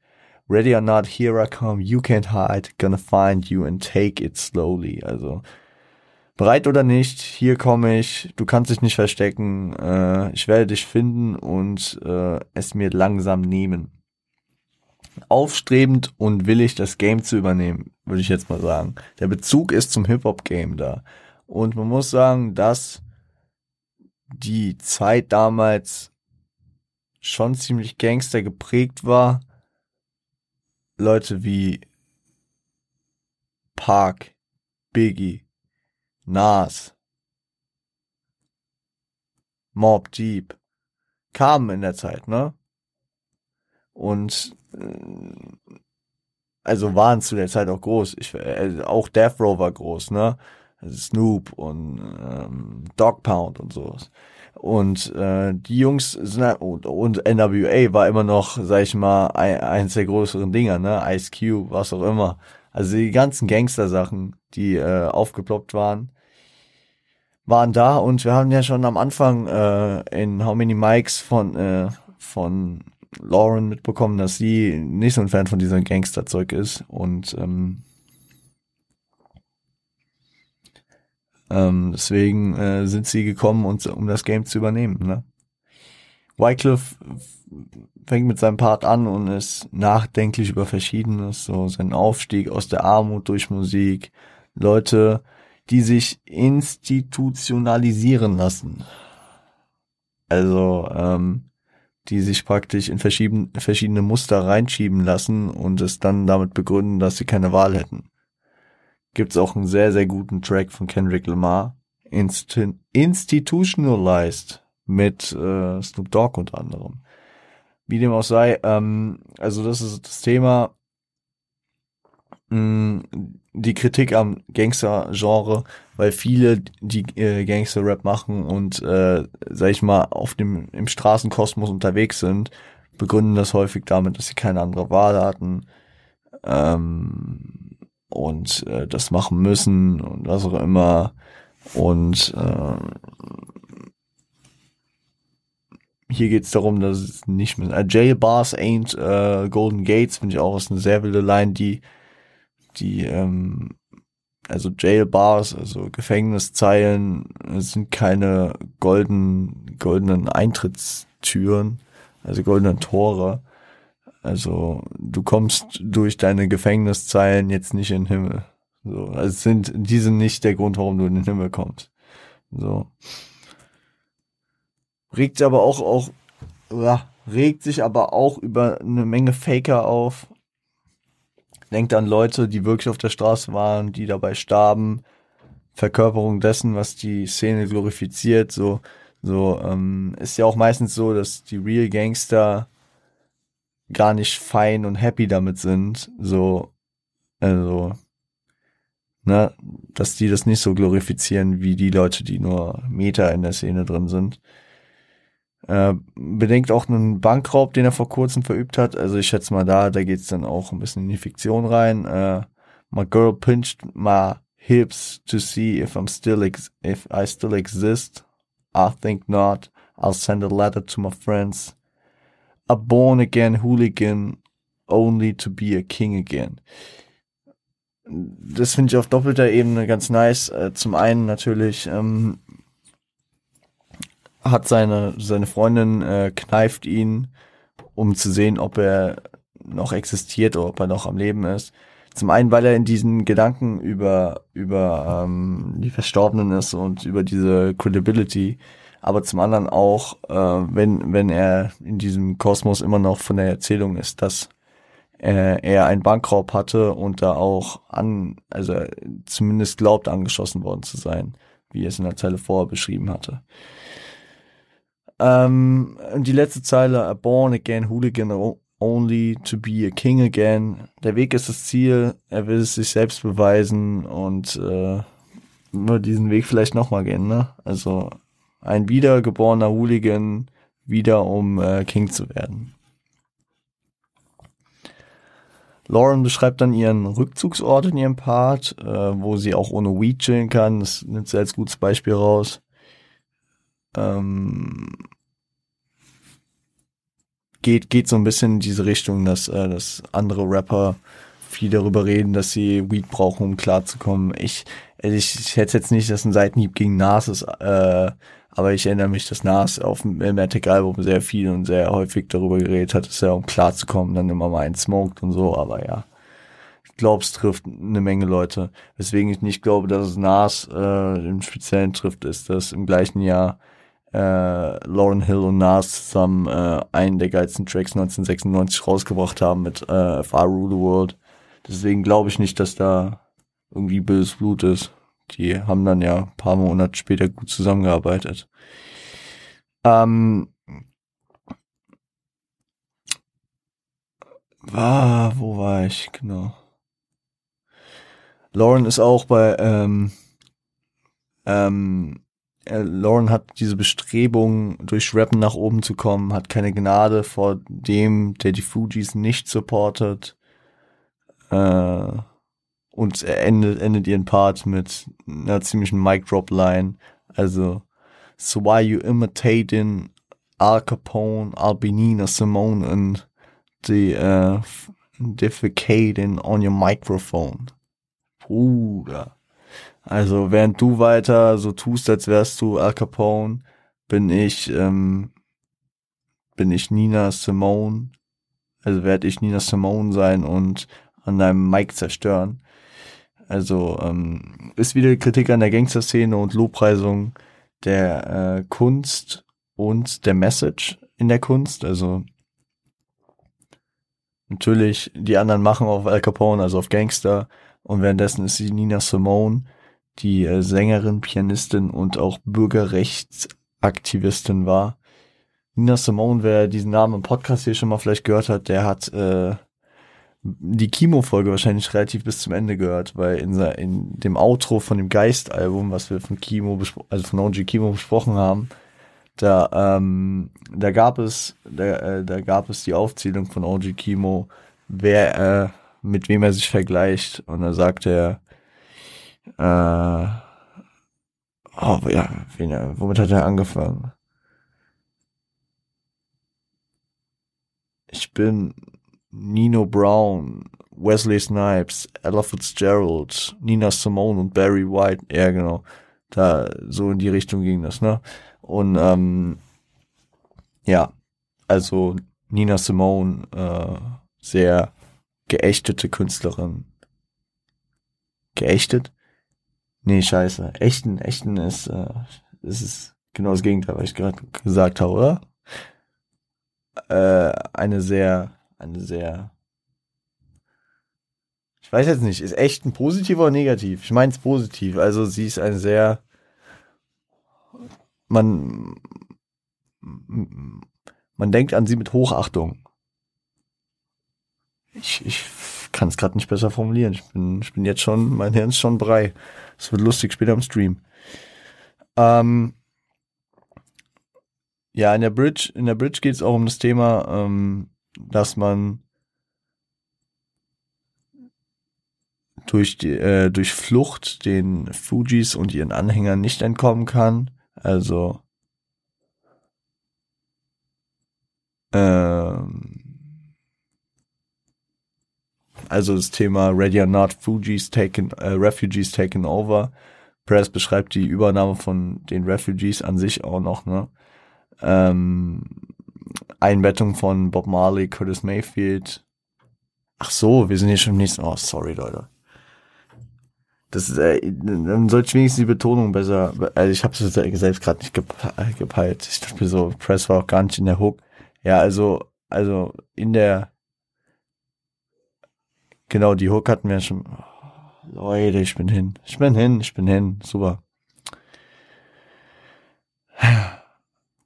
Ready or not, here I come, you can't hide, gonna find you and take it slowly. Also bereit oder nicht, hier komme ich, du kannst dich nicht verstecken, äh, ich werde dich finden und äh, es mir langsam nehmen. Aufstrebend und willig, das Game zu übernehmen, würde ich jetzt mal sagen. Der Bezug ist zum Hip-Hop-Game da. Und man muss sagen, dass die Zeit damals schon ziemlich Gangster geprägt war Leute wie Park, Biggie, Nas, Mob Deep kamen in der Zeit, ne? Und äh, also waren zu der Zeit auch groß. Ich, äh, auch Death Row war groß, ne? Also Snoop und ähm, Dog Pound und sowas. Und äh, die Jungs sind halt, und, und NWA war immer noch, sag ich mal, ein, eins der größeren Dinger, ne? Ice Cube, was auch immer. Also die ganzen Gangster-Sachen, die äh, aufgeploppt waren, waren da und wir haben ja schon am Anfang äh, in How Many Mikes von äh, von Lauren mitbekommen, dass sie nicht so ein Fan von diesem Gangster-Zeug ist und ähm, Ähm, deswegen äh, sind sie gekommen, und, um das Game zu übernehmen. Ne? Wycliffe fängt mit seinem Part an und ist nachdenklich über Verschiedenes, so sein Aufstieg aus der Armut durch Musik, Leute, die sich institutionalisieren lassen. Also, ähm, die sich praktisch in verschiedene, Muster reinschieben lassen und es dann damit begründen, dass sie keine Wahl hätten gibt's auch einen sehr, sehr guten Track von Kendrick Lamar. Inst Institutionalized mit äh, Snoop Dogg unter anderem. Wie dem auch sei, ähm, also das ist das Thema. Die Kritik am Gangster-Genre, weil viele, die äh, Gangster-Rap machen und, äh, sag ich mal, auf dem, im Straßenkosmos unterwegs sind, begründen das häufig damit, dass sie keine andere Wahl hatten ähm, und äh, das machen müssen und was auch immer. Und äh, hier geht's darum, dass es nicht mehr. Uh, Jail Bars ain't uh, Golden Gates, finde ich auch ist eine sehr wilde Line, die, die, ähm, also Jail Bars, also Gefängniszeilen, sind keine golden, goldenen Eintrittstüren, also goldenen Tore. Also du kommst durch deine Gefängniszeilen jetzt nicht in den Himmel. So, also sind die sind nicht der Grund, warum du in den Himmel kommst. So regt aber auch, auch ja, regt sich aber auch über eine Menge Faker auf. Denkt an Leute, die wirklich auf der Straße waren, die dabei starben. Verkörperung dessen, was die Szene glorifiziert. So, so ähm, ist ja auch meistens so, dass die Real Gangster gar nicht fein und happy damit sind. So, also, ne, dass die das nicht so glorifizieren wie die Leute, die nur Meter in der Szene drin sind. Äh, bedenkt auch einen Bankraub, den er vor kurzem verübt hat. Also ich schätze mal da, da geht's dann auch ein bisschen in die Fiktion rein. Äh, my girl pinched my hips to see if I'm still ex if I still exist. I think not. I'll send a letter to my friends. A born again hooligan, only to be a king again. Das finde ich auf doppelter Ebene ganz nice. Äh, zum einen natürlich ähm, hat seine, seine Freundin äh, kneift ihn, um zu sehen, ob er noch existiert oder ob er noch am Leben ist. Zum einen, weil er in diesen Gedanken über, über ähm, die Verstorbenen ist und über diese Credibility, aber zum anderen auch, äh, wenn, wenn er in diesem Kosmos immer noch von der Erzählung ist, dass äh, er einen Bankraub hatte und da auch an, also zumindest glaubt, angeschossen worden zu sein, wie er es in der Zeile vorher beschrieben hatte. Ähm, die letzte Zeile, a born again hooligan only to be a king again. Der Weg ist das Ziel, er will es sich selbst beweisen und äh, nur diesen Weg vielleicht nochmal gehen, ne? Also ein wiedergeborener Hooligan, wieder um äh, King zu werden. Lauren beschreibt dann ihren Rückzugsort in ihrem Part, äh, wo sie auch ohne Weed chillen kann. Das nimmt sie als gutes Beispiel raus ähm, geht, geht so ein bisschen in diese Richtung, dass, äh, dass andere Rapper viel darüber reden, dass sie Weed brauchen, um klarzukommen. Ich, ich, ich hätte jetzt nicht, dass ein Seitenhieb gegen Nas ist, äh, aber ich erinnere mich, dass Nas auf dem Matic-Album sehr viel und sehr häufig darüber geredet hat, dass er, um klarzukommen, dann immer mal einen smoked und so, aber ja. Ich glaube, es trifft eine Menge Leute. Weswegen ich nicht glaube, dass es Nas äh, im Speziellen trifft, ist, dass im gleichen Jahr äh, Lauren Hill und Nas zusammen äh, einen der geilsten Tracks 1996 rausgebracht haben mit äh, Far Rule the World. Deswegen glaube ich nicht, dass da irgendwie böses Blut ist. Die haben dann ja ein paar Monate später gut zusammengearbeitet. Ähm, war, wo war ich? Genau. Lauren ist auch bei ähm, ähm, äh, Lauren hat diese Bestrebung, durch Rappen nach oben zu kommen, hat keine Gnade vor dem, der die Fujis nicht supportet. Äh, und er endet, endet ihren Part mit einer ziemlichen Mic-Drop-Line. Also, so why you imitating Al Capone, Albinina Simone and the uh, defecating on your microphone. Bruder. Also während du weiter so tust, als wärst du Al Capone, bin ich, ähm, bin ich Nina Simone. Also werde ich Nina Simone sein und an deinem Mic zerstören. Also ähm, ist wieder Kritik an der Gangster-Szene und Lobpreisung der äh, Kunst und der Message in der Kunst. Also natürlich, die anderen machen auf Al Capone, also auf Gangster. Und währenddessen ist sie Nina Simone, die äh, Sängerin, Pianistin und auch Bürgerrechtsaktivistin war. Nina Simone, wer diesen Namen im Podcast hier schon mal vielleicht gehört hat, der hat äh, die Kimo-Folge wahrscheinlich relativ bis zum Ende gehört, weil in, in dem Outro von dem Geist-Album, was wir von Kimo, also von OG Kimo besprochen haben, da, ähm, da gab es, da, äh, da gab es die Aufzählung von OG Kimo, wer, äh, mit wem er sich vergleicht. Und da sagt er, äh, oh, ja, wen, womit hat er angefangen? Ich bin Nino Brown, Wesley Snipes, Ella Fitzgerald, Nina Simone und Barry White. Ja, genau. Da, so in die Richtung ging das, ne? Und, ähm, ja, also Nina Simone, äh, sehr geächtete Künstlerin. Geächtet? Nee, scheiße. Echten, echten ist, äh, ist es genau das Gegenteil, was ich gerade gesagt habe, oder? Äh, eine sehr eine sehr. Ich weiß jetzt nicht, ist echt ein positiver oder negativ? Ich meine es positiv. Also sie ist eine sehr. Man. Man denkt an sie mit Hochachtung. Ich, ich kann es gerade nicht besser formulieren. Ich bin, ich bin jetzt schon, mein Hirn ist schon brei. Es wird lustig später im Stream. Ähm, ja, in der Bridge, in der Bridge geht es auch um das Thema, ähm, dass man durch, die, äh, durch Flucht den Fujis und ihren Anhängern nicht entkommen kann. Also ähm, also das Thema Ready or Not, Fujis taken, äh, Refugees taken over. Press beschreibt die Übernahme von den Refugees an sich auch noch, ne? Ähm, Einbettung von Bob Marley, Curtis Mayfield. Ach so, wir sind hier schon im nächsten. Oh, sorry, Leute. Das ist, äh, dann sollte ich wenigstens die Betonung besser. Also ich habe es selbst gerade nicht gepeilt. Ich dachte mir so, Press war auch gar nicht in der Hook. Ja, also, also in der Genau, die Hook hatten wir schon. Oh, Leute, ich bin hin. Ich bin hin, ich bin hin. Super.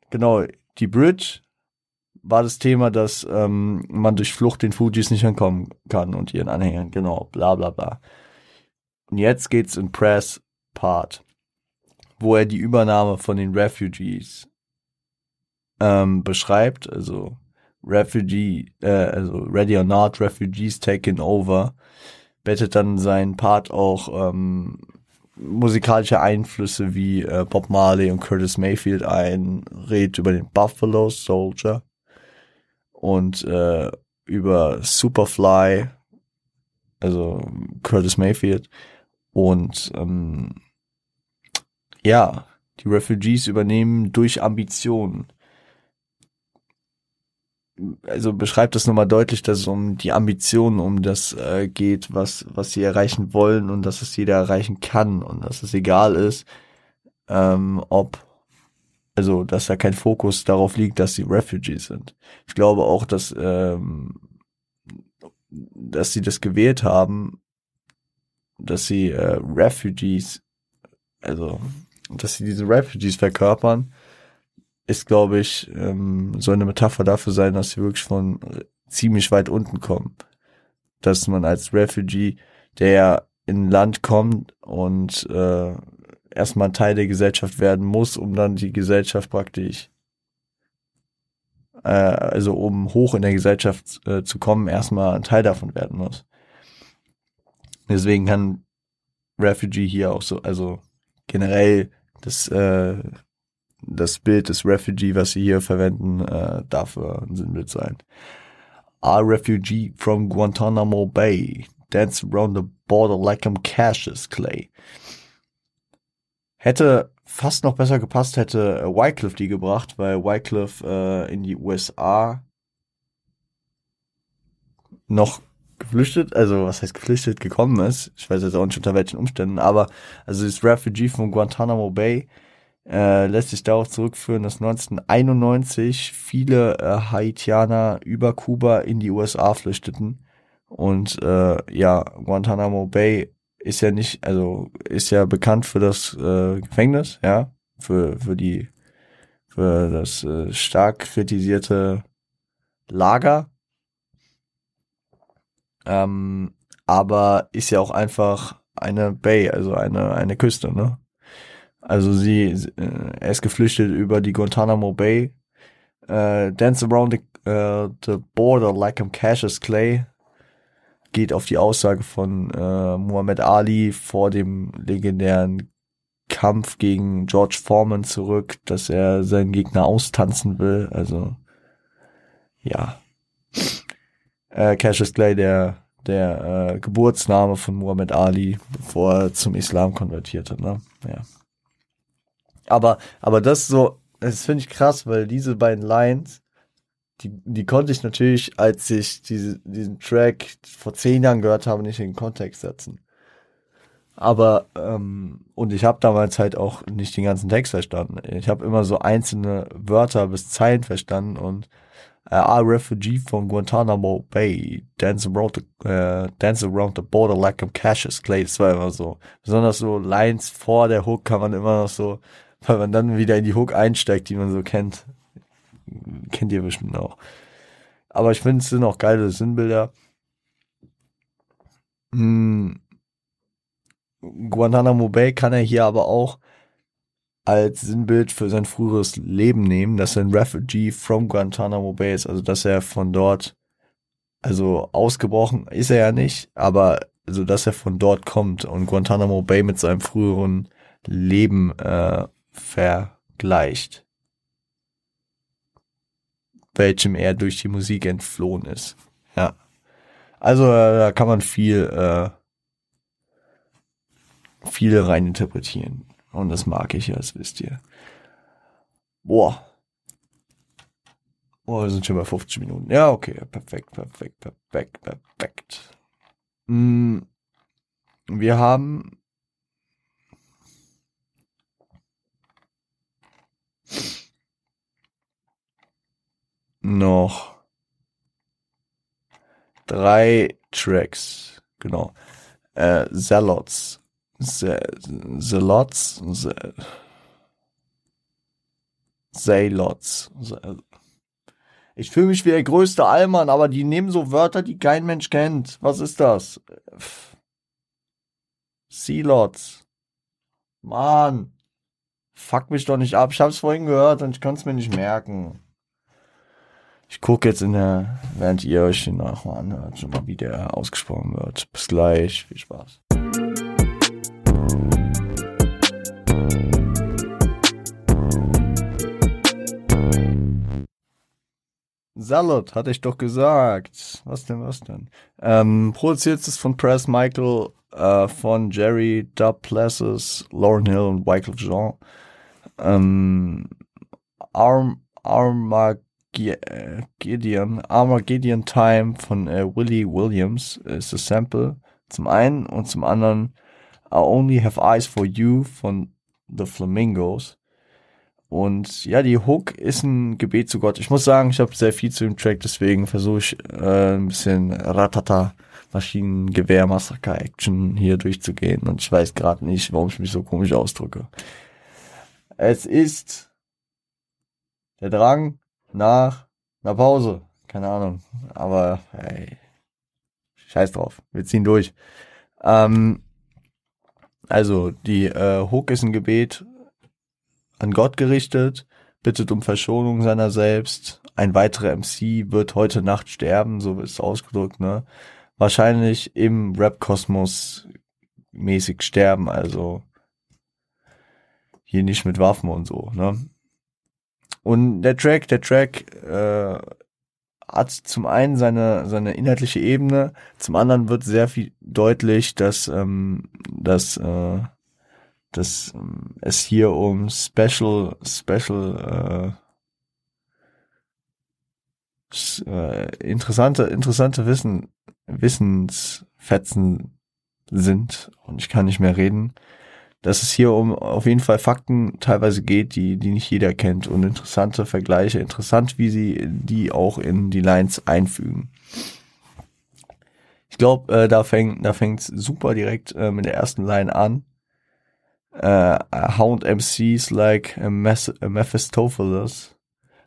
Genau, die Bridge war das Thema, dass ähm, man durch Flucht den Fujis nicht entkommen kann und ihren Anhängern, genau, bla bla bla. Und jetzt geht's in Press Part, wo er die Übernahme von den Refugees ähm, beschreibt, also Refugee, äh, also Ready or Not, Refugees taken over, bettet dann seinen Part auch ähm, musikalische Einflüsse wie äh, Bob Marley und Curtis Mayfield ein, redet über den Buffalo Soldier und äh, über Superfly, also Curtis Mayfield und ähm, ja, die Refugees übernehmen durch Ambitionen. Also beschreibt das nochmal deutlich, dass es um die Ambitionen, um das äh, geht, was, was sie erreichen wollen und dass es jeder erreichen kann und dass es egal ist, ähm, ob also dass da kein Fokus darauf liegt, dass sie Refugees sind. Ich glaube auch, dass ähm, dass sie das gewählt haben, dass sie äh, Refugees, also dass sie diese Refugees verkörpern, ist, glaube ich, ähm, so eine Metapher dafür sein, dass sie wirklich von ziemlich weit unten kommen. Dass man als Refugee, der in ein Land kommt und äh, erstmal Teil der Gesellschaft werden muss, um dann die Gesellschaft praktisch, äh, also um hoch in der Gesellschaft äh, zu kommen, erstmal ein Teil davon werden muss. Deswegen kann Refugee hier auch so, also generell das, äh, das Bild des Refugee, was sie hier verwenden, äh, dafür ein Sinnbild sein. A refugee from Guantanamo Bay dance around the border like I'm Cassius Clay. Hätte fast noch besser gepasst, hätte äh, Wycliffe die gebracht, weil Wycliffe äh, in die USA noch geflüchtet, also was heißt geflüchtet, gekommen ist. Ich weiß jetzt auch nicht unter welchen Umständen, aber also das Refugee von Guantanamo Bay äh, lässt sich darauf zurückführen, dass 1991 viele äh, Haitianer über Kuba in die USA flüchteten und äh, ja, Guantanamo Bay ist ja nicht, also ist ja bekannt für das äh, Gefängnis, ja, für für die für das äh, stark kritisierte Lager. Ähm, aber ist ja auch einfach eine Bay, also eine, eine Küste, ne? Also sie, äh, er ist geflüchtet über die Guantanamo Bay, äh, dance around the, uh, the border like I'm Cassius Clay, geht auf die Aussage von äh, Muhammad Ali vor dem legendären Kampf gegen George Foreman zurück, dass er seinen Gegner austanzen will. Also ja, äh, Cassius Clay, der der äh, Geburtsname von Muhammad Ali, bevor er zum Islam konvertierte. Ne? Ja. Aber aber das so, das finde ich krass, weil diese beiden Lines, die die konnte ich natürlich, als ich diese, diesen Track vor zehn Jahren gehört habe, nicht in den Kontext setzen. Aber ähm, und ich habe damals halt auch nicht den ganzen Text verstanden. Ich habe immer so einzelne Wörter bis Zeilen verstanden und uh, I refugee from Guantanamo Bay, dance around the, uh, dance around the border like I'm Cassius Clay. Das war immer so. Besonders so Lines vor der Hook kann man immer noch so, weil man dann wieder in die Hook einsteigt, die man so kennt. Kennt ihr bestimmt auch. Aber ich finde, es sind auch geile Sinnbilder. Hm. Guantanamo Bay kann er hier aber auch als Sinnbild für sein früheres Leben nehmen, dass er ein Refugee from Guantanamo Bay ist, also dass er von dort, also ausgebrochen ist er ja nicht, aber also dass er von dort kommt und Guantanamo Bay mit seinem früheren Leben äh, vergleicht, welchem er durch die Musik entflohen ist. Ja, also äh, da kann man viel äh, viel rein interpretieren. Und das mag ich ja, das wisst ihr. Boah. Boah, wir sind schon bei 50 Minuten. Ja, okay. Perfekt, perfekt, perfekt, perfekt. Hm, wir haben noch drei Tracks. Genau. Äh, Zealots Zelots, Zaylots. Ich fühle mich wie der größte Allmann, aber die nehmen so Wörter, die kein Mensch kennt. Was ist das? Sealots. Mann. Fuck mich doch nicht ab. Ich hab's vorhin gehört und ich kann es mir nicht merken. Ich gucke jetzt in der, während ihr euch den nachher anhört, schon mal, wie der ausgesprochen wird. Bis gleich. Viel Spaß. Salad, hatte ich doch gesagt. Was denn, was denn? Ähm, produziert ist von Press Michael, äh, von Jerry Duplessis, Lauren Hill und Michael Jean. Ähm, Arm, Armageddon, Armageddon Time von äh, Willie Williams ist das Sample. Zum einen und zum anderen I Only Have Eyes for You von The Flamingos. Und ja, die Hook ist ein Gebet zu Gott. Ich muss sagen, ich habe sehr viel zu dem Track, deswegen versuche ich äh, ein bisschen Ratata Maschinengewehr Massaker Action hier durchzugehen und ich weiß gerade nicht, warum ich mich so komisch ausdrücke. Es ist der Drang nach einer Pause. Keine Ahnung, aber hey, scheiß drauf, wir ziehen durch. Ähm, also die äh, Hook ist ein Gebet an Gott gerichtet, bittet um Verschonung seiner selbst. Ein weiterer MC wird heute Nacht sterben, so ist es ausgedrückt, ne? Wahrscheinlich im Rap-Kosmos mäßig sterben, also hier nicht mit Waffen und so, ne? Und der Track, der Track äh, hat zum einen seine seine inhaltliche Ebene, zum anderen wird sehr viel deutlich, dass ähm, dass äh, dass ähm, es hier um Special, Special, äh, äh, interessante, interessante Wissen, Wissensfetzen sind. Und ich kann nicht mehr reden, dass es hier um auf jeden Fall Fakten teilweise geht, die, die nicht jeder kennt und interessante Vergleiche, interessant, wie sie die auch in die Lines einfügen. Ich glaube, äh, da fängt da fängt's super direkt äh, mit der ersten Line an uh, hound MCs like a Mephistopheles,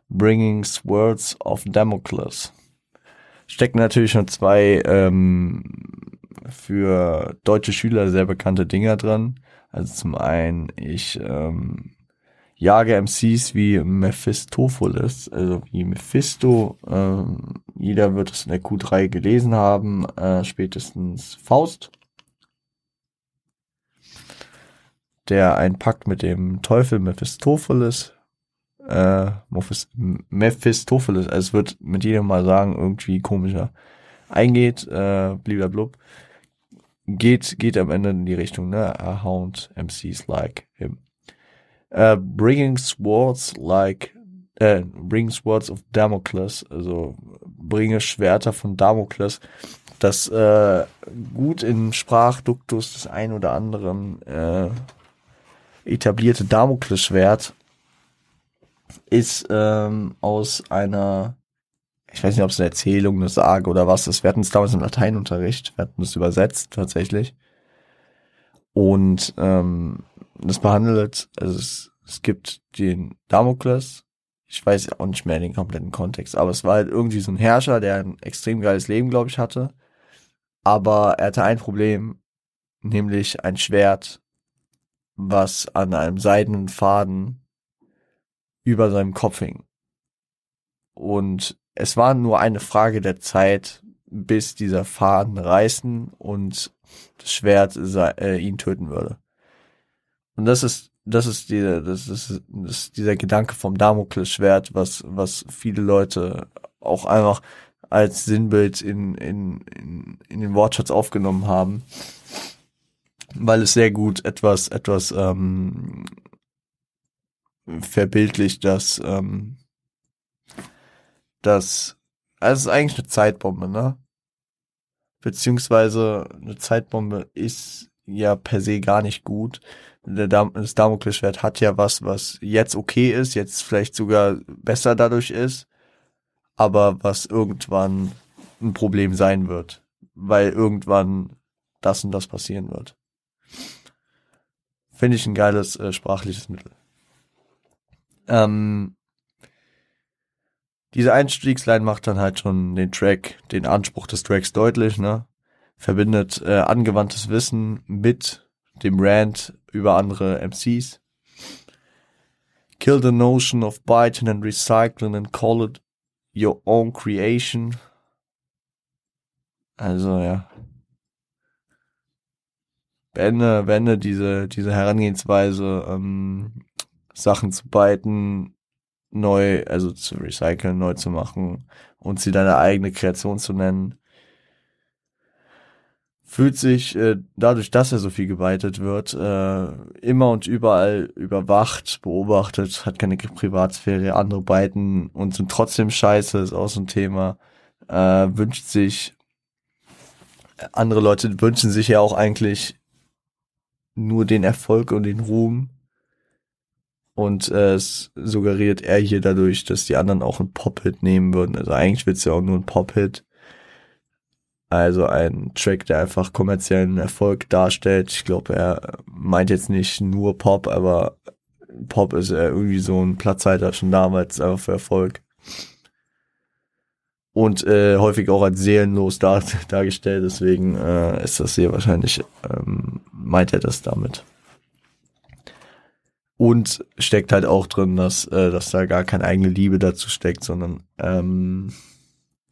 bringing swords of Damocles. stecken natürlich schon zwei ähm, für deutsche Schüler sehr bekannte Dinger dran. Also zum einen, ich ähm, jage MCs wie Mephistopheles, also wie Mephisto. Ähm, jeder wird es in der Q3 gelesen haben, äh, spätestens Faust. Der einen Pakt mit dem Teufel Mephistopheles äh, Mephistopheles, also es wird mit jedem Mal sagen, irgendwie komischer eingeht, äh, blub, geht, geht am Ende in die Richtung, ne, a hound MCs like him. Uh, bringing swords like, äh, bring swords of Damocles, also bringe Schwerter von Damokles, das äh, gut im Sprachduktus des ein oder anderen äh, etablierte Damokles-Schwert ist ähm, aus einer, ich weiß nicht, ob es eine Erzählung, eine Sage oder was ist. Wir hatten es damals im Lateinunterricht, wir hatten es übersetzt tatsächlich. Und ähm, das behandelt, also es, es gibt den Damokles, ich weiß auch nicht mehr den kompletten Kontext, aber es war halt irgendwie so ein Herrscher, der ein extrem geiles Leben, glaube ich, hatte. Aber er hatte ein Problem, nämlich ein Schwert, was an einem seidenen Faden über seinem Kopf hing. Und es war nur eine Frage der Zeit, bis dieser Faden reißen und das Schwert äh, ihn töten würde. Und das ist, das ist dieser, das ist, das ist dieser Gedanke vom Damoklesschwert, was, was viele Leute auch einfach als Sinnbild in, in, in, in den Wortschatz aufgenommen haben, weil es sehr gut etwas, etwas ähm, verbildlicht, dass ähm, das also es ist eigentlich eine Zeitbombe, ne? Beziehungsweise eine Zeitbombe ist ja per se gar nicht gut. Dam das Damoklesschwert hat ja was, was jetzt okay ist, jetzt vielleicht sogar besser dadurch ist, aber was irgendwann ein Problem sein wird, weil irgendwann das und das passieren wird. Finde ich ein geiles äh, sprachliches Mittel. Ähm, diese Einstiegsline macht dann halt schon den Track, den Anspruch des Tracks deutlich, ne? Verbindet äh, angewandtes Wissen mit dem Rant über andere MCs. Kill the notion of biting and recycling and call it your own creation. Also ja. Beende, beende diese, diese Herangehensweise, ähm, Sachen zu biten, neu, also zu recyceln, neu zu machen und sie deine eigene Kreation zu nennen. Fühlt sich äh, dadurch, dass er so viel geweitet wird, äh, immer und überall überwacht, beobachtet, hat keine Privatsphäre, andere beiten und sind trotzdem scheiße, ist auch so ein Thema. Äh, wünscht sich, andere Leute wünschen sich ja auch eigentlich nur den Erfolg und den Ruhm und äh, es suggeriert er hier dadurch, dass die anderen auch einen Pop-Hit nehmen würden. Also eigentlich wird es ja auch nur ein Pop-Hit. Also ein Track, der einfach kommerziellen Erfolg darstellt. Ich glaube, er meint jetzt nicht nur Pop, aber Pop ist ja irgendwie so ein Platzhalter schon damals einfach für Erfolg. Und äh, häufig auch als seelenlos dar dargestellt, deswegen äh, ist das hier wahrscheinlich, ähm, meint er das damit. Und steckt halt auch drin, dass, äh, dass da gar keine eigene Liebe dazu steckt, sondern ähm,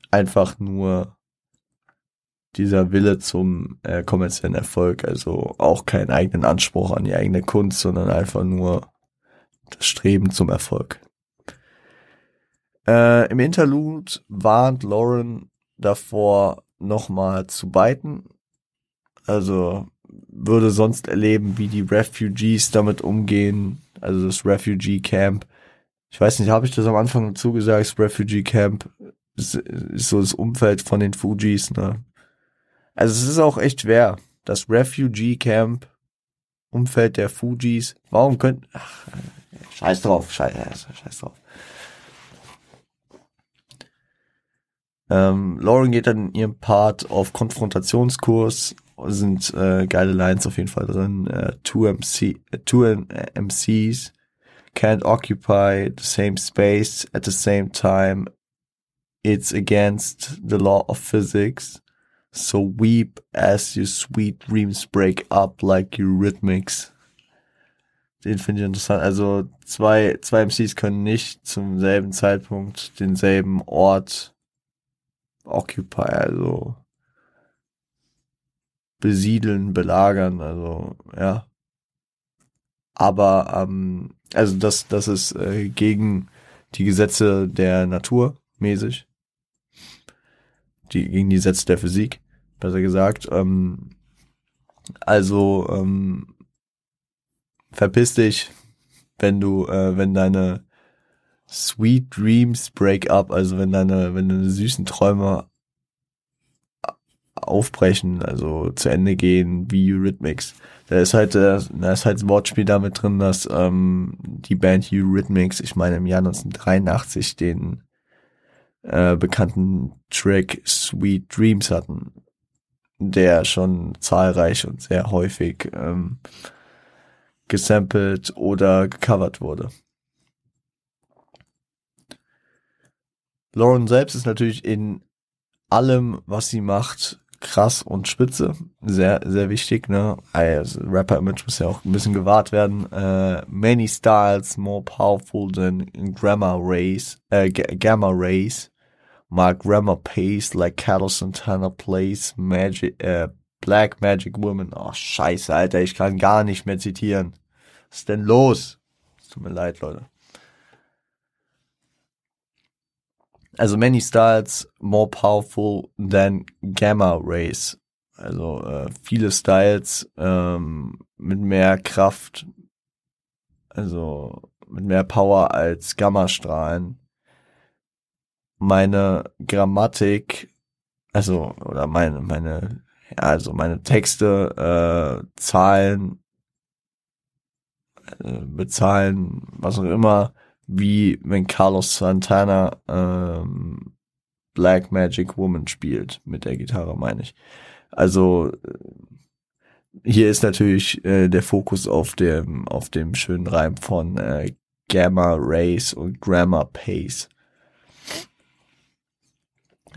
einfach nur dieser Wille zum äh, kommerziellen Erfolg, also auch keinen eigenen Anspruch an die eigene Kunst, sondern einfach nur das Streben zum Erfolg. Äh, Im Interlude warnt Lauren davor, nochmal zu biten. Also würde sonst erleben, wie die Refugees damit umgehen, also das Refugee Camp. Ich weiß nicht, habe ich das am Anfang dazu gesagt, das Refugee Camp ist, ist so das Umfeld von den Fujis, ne? Also es ist auch echt schwer. Das Refugee Camp, Umfeld der Fujis. Warum könnt, ach, scheiß drauf, scheiß, scheiß drauf. Ähm, Lauren geht dann in ihrem Part auf Konfrontationskurs sind äh, geile Lines auf jeden Fall drin. Uh, two, MC, two MCs can't occupy the same space at the same time it's against the law of physics. So weep as your sweet dreams break up like Eurythmics. Den finde ich interessant. Also zwei, zwei MCs können nicht zum selben Zeitpunkt denselben Ort occupy, also besiedeln, belagern, also ja. Aber ähm, also das, das ist äh, gegen die Gesetze der Natur mäßig. Die, gegen die Gesetze der Physik, besser gesagt. Ähm, also ähm, verpiss dich, wenn du, äh, wenn deine Sweet Dreams break up, also wenn deine, wenn deine süßen Träume aufbrechen, also zu Ende gehen wie Eurythmics. Da ist halt, äh, da ist halt ein Wortspiel damit drin, dass ähm, die Band Eurythmics, ich meine im Jahr 1983 den äh, bekannten Track Sweet Dreams hatten, der schon zahlreich und sehr häufig ähm, gesampelt oder gecovert wurde. Lauren selbst ist natürlich in allem, was sie macht, krass und spitze. Sehr, sehr wichtig, ne? Also Rapper-Image muss ja auch ein bisschen gewahrt werden. Äh, many styles more powerful than Grammar Race, äh, Gamma Race. Mark Grammar pace like Cattle Santana plays Magic, äh, Black Magic Woman. Oh, scheiße, Alter, ich kann gar nicht mehr zitieren. Was ist denn los? tut mir leid, Leute. Also many styles more powerful than gamma rays. Also äh, viele Styles ähm, mit mehr Kraft, also mit mehr Power als Gammastrahlen. Meine Grammatik, also oder meine meine ja, also meine Texte, äh, Zahlen, äh, bezahlen, was auch immer, wie wenn Carlos Santana ähm, Black Magic Woman spielt mit der Gitarre, meine ich. Also äh, hier ist natürlich äh, der Fokus auf dem auf dem schönen Reim von äh, Gamma Rays und Grammar Pace.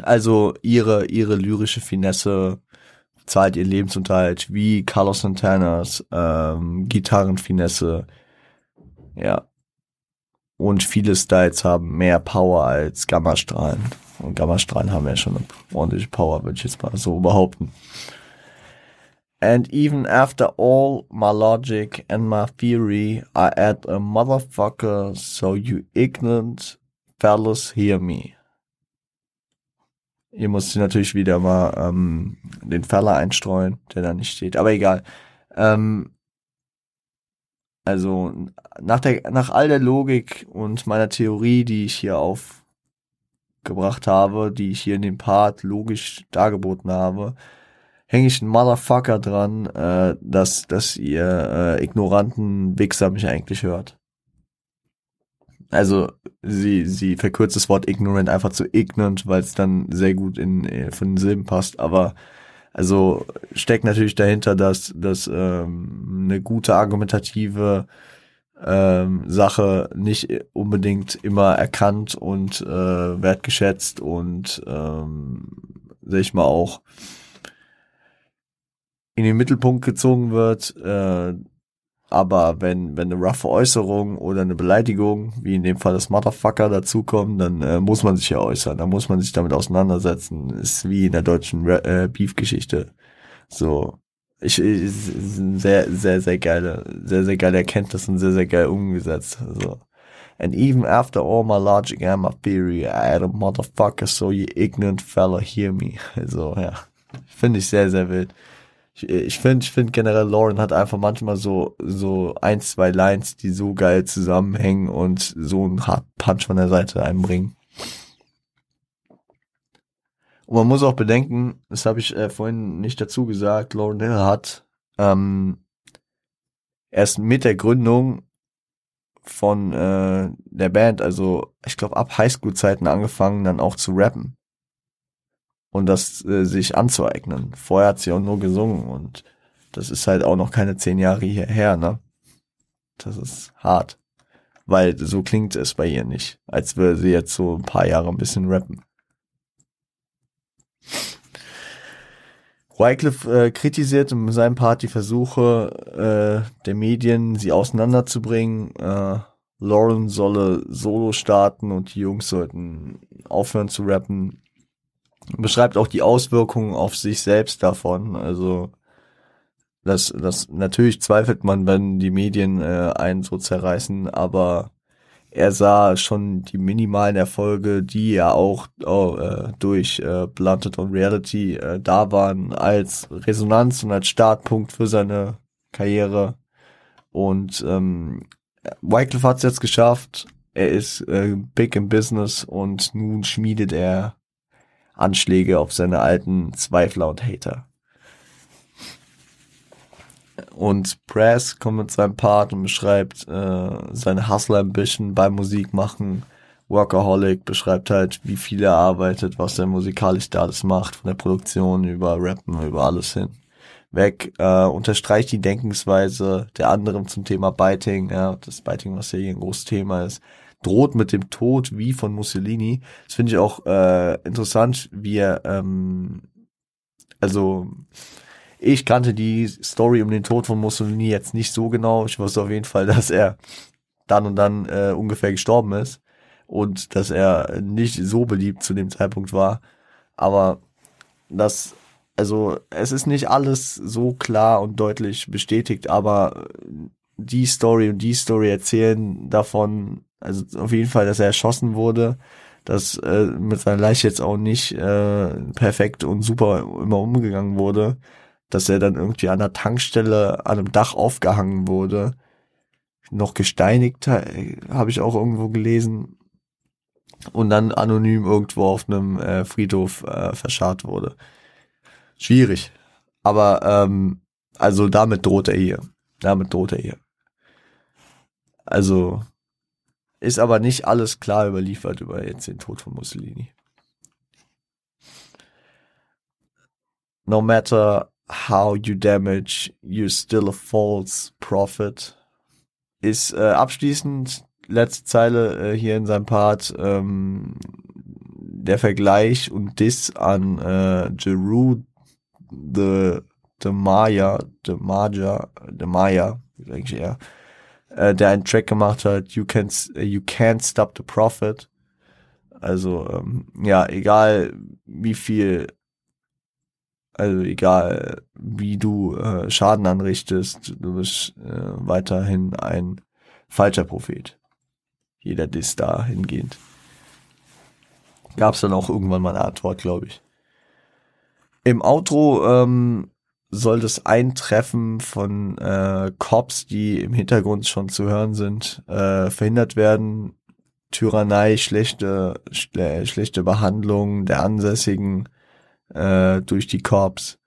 Also ihre ihre lyrische Finesse zahlt ihr Lebensunterhalt wie Carlos Santanas ähm, Gitarrenfinesse. Ja, und viele Styles haben mehr Power als Gammastrahlen. Und Gammastrahlen haben ja schon eine ordentliche Power, würde ich jetzt mal so behaupten. And even after all my logic and my theory, I add a motherfucker, so you ignorant fellas hear me. Ihr müsst natürlich wieder mal ähm, den Feller einstreuen, der da nicht steht. Aber egal. Ähm, also nach der, nach all der Logik und meiner Theorie, die ich hier aufgebracht habe, die ich hier in dem Part logisch dargeboten habe, hänge ich einen Motherfucker dran, äh, dass, dass ihr äh, ignoranten Wichser mich eigentlich hört. Also sie, sie verkürzt das Wort ignorant einfach zu ignorant, weil es dann sehr gut in, in von den Silben passt, aber also steckt natürlich dahinter, dass, dass ähm, eine gute argumentative ähm, Sache nicht unbedingt immer erkannt und äh, wertgeschätzt und ähm, sag ich mal auch in den Mittelpunkt gezogen wird, äh, aber wenn, wenn eine roughe Äußerung oder eine Beleidigung, wie in dem Fall das Motherfucker, dazukommen, dann äh, muss man sich ja äußern, dann muss man sich damit auseinandersetzen. Ist wie in der deutschen äh, Beef-Geschichte. So. Ich, ich sehr, sehr, sehr geile, sehr, sehr geile Erkenntnis und sehr, sehr geil umgesetzt. So. And even after all my logic and my theory, I had a motherfucker, so you ignorant fella hear me. So, ja. Finde ich sehr, sehr wild ich finde, ich finde generell Lauren hat einfach manchmal so, so ein, zwei Lines, die so geil zusammenhängen und so einen Punch von der Seite einbringen. Und man muss auch bedenken, das habe ich äh, vorhin nicht dazu gesagt, Lauren Hill hat ähm, erst mit der Gründung von äh, der Band, also ich glaube ab Highschool-Zeiten angefangen, dann auch zu rappen und das äh, sich anzueignen. Vorher hat sie auch nur gesungen und das ist halt auch noch keine zehn Jahre hierher, ne? Das ist hart. Weil so klingt es bei ihr nicht, als würde sie jetzt so ein paar Jahre ein bisschen rappen. Wycliffe äh, kritisiert in seinem Part die Versuche äh, der Medien, sie auseinanderzubringen. Äh, Lauren solle Solo starten und die Jungs sollten aufhören zu rappen. Beschreibt auch die Auswirkungen auf sich selbst davon. Also das, das natürlich zweifelt man, wenn die Medien äh, einen so zerreißen, aber er sah schon die minimalen Erfolge, die ja auch oh, äh, durch äh, Blunted on Reality äh, da waren, als Resonanz und als Startpunkt für seine Karriere. Und ähm, Wycliffe hat es jetzt geschafft. Er ist äh, big im Business und nun schmiedet er Anschläge auf seine alten Zweifler und Hater. Und Press kommt mit seinem Part und beschreibt äh, seine Hustle-Ambition beim Musikmachen. Workaholic beschreibt halt, wie viel er arbeitet, was er musikalisch da alles macht, von der Produktion über Rappen, über alles hin. Weg, äh, unterstreicht die Denkensweise der anderen zum Thema Biting, ja, das Biting, was ja hier ein großes Thema ist, droht mit dem Tod wie von Mussolini. Das finde ich auch äh, interessant, wie er, ähm, also ich kannte die Story um den Tod von Mussolini jetzt nicht so genau. Ich wusste auf jeden Fall, dass er dann und dann äh, ungefähr gestorben ist und dass er nicht so beliebt zu dem Zeitpunkt war. Aber das, also es ist nicht alles so klar und deutlich bestätigt, aber die Story und die Story erzählen davon, also auf jeden Fall, dass er erschossen wurde, dass äh, mit seiner Leiche jetzt auch nicht äh, perfekt und super immer umgegangen wurde dass er dann irgendwie an der Tankstelle an einem Dach aufgehangen wurde. Noch gesteinigt, habe ich auch irgendwo gelesen. Und dann anonym irgendwo auf einem äh, Friedhof äh, verscharrt wurde. Schwierig. Aber ähm, also damit droht er hier. Damit droht er hier. Also ist aber nicht alles klar überliefert über jetzt den Tod von Mussolini. No matter How you damage, you're still a false prophet. Ist äh, abschließend letzte Zeile äh, hier in seinem Part ähm, der Vergleich und Diss an äh, Jeru the, the Maya, the Maja, the Maya, eigentlich eher, äh, der einen Track gemacht hat, You Can't, you can't Stop the Prophet. Also, ähm, ja, egal wie viel also egal, wie du äh, Schaden anrichtest, du bist äh, weiterhin ein falscher Prophet. Jeder Diss da hingehend. Gab es dann auch irgendwann mal eine Antwort, glaube ich. Im Outro ähm, soll das Eintreffen von äh, Cops, die im Hintergrund schon zu hören sind, äh, verhindert werden. Tyrannei, schlechte, schle schlechte Behandlung der Ansässigen, äh, durch die Corps.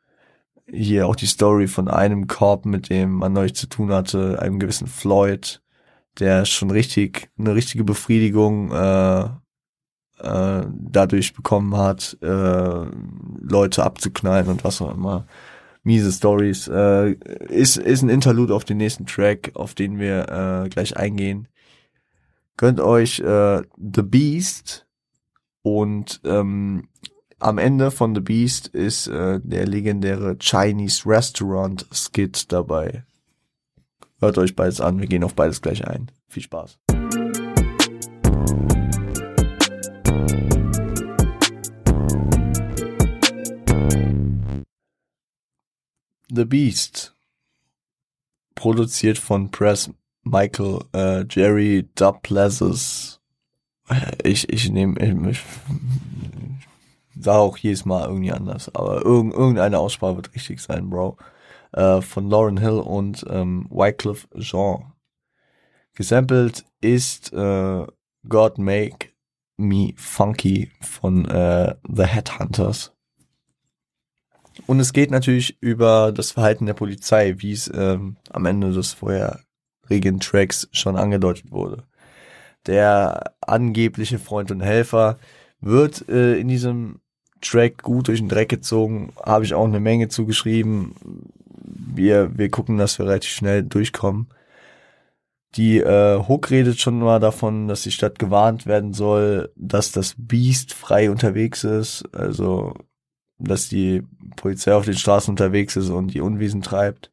Hier auch die Story von einem Corp, mit dem man neulich zu tun hatte, einem gewissen Floyd, der schon richtig, eine richtige Befriedigung äh, äh, dadurch bekommen hat, äh, Leute abzuknallen und was auch immer. Miese Stories. Äh, ist, ist ein Interlude auf den nächsten Track, auf den wir äh, gleich eingehen. Könnt euch äh, The Beast und ähm, am Ende von The Beast ist äh, der legendäre Chinese Restaurant Skit dabei. Hört euch beides an, wir gehen auf beides gleich ein. Viel Spaß. The Beast. Produziert von Press Michael äh, Jerry Duplessis. Ich, ich nehme, ich, sah auch jedes Mal irgendwie anders, aber irg irgendeine Aussprache wird richtig sein, Bro. Äh, von Lauren Hill und ähm, Wycliffe Jean. Gesampelt ist äh, God Make Me Funky von äh, The Headhunters. Und es geht natürlich über das Verhalten der Polizei, wie es ähm, am Ende des vorherigen Tracks schon angedeutet wurde. Der angebliche Freund und Helfer wird äh, in diesem Track gut durch den Dreck gezogen, habe ich auch eine Menge zugeschrieben. Wir, wir gucken, dass wir relativ schnell durchkommen. Die äh, Hook redet schon mal davon, dass die Stadt gewarnt werden soll, dass das Beast frei unterwegs ist, also dass die Polizei auf den Straßen unterwegs ist und die Unwiesen treibt.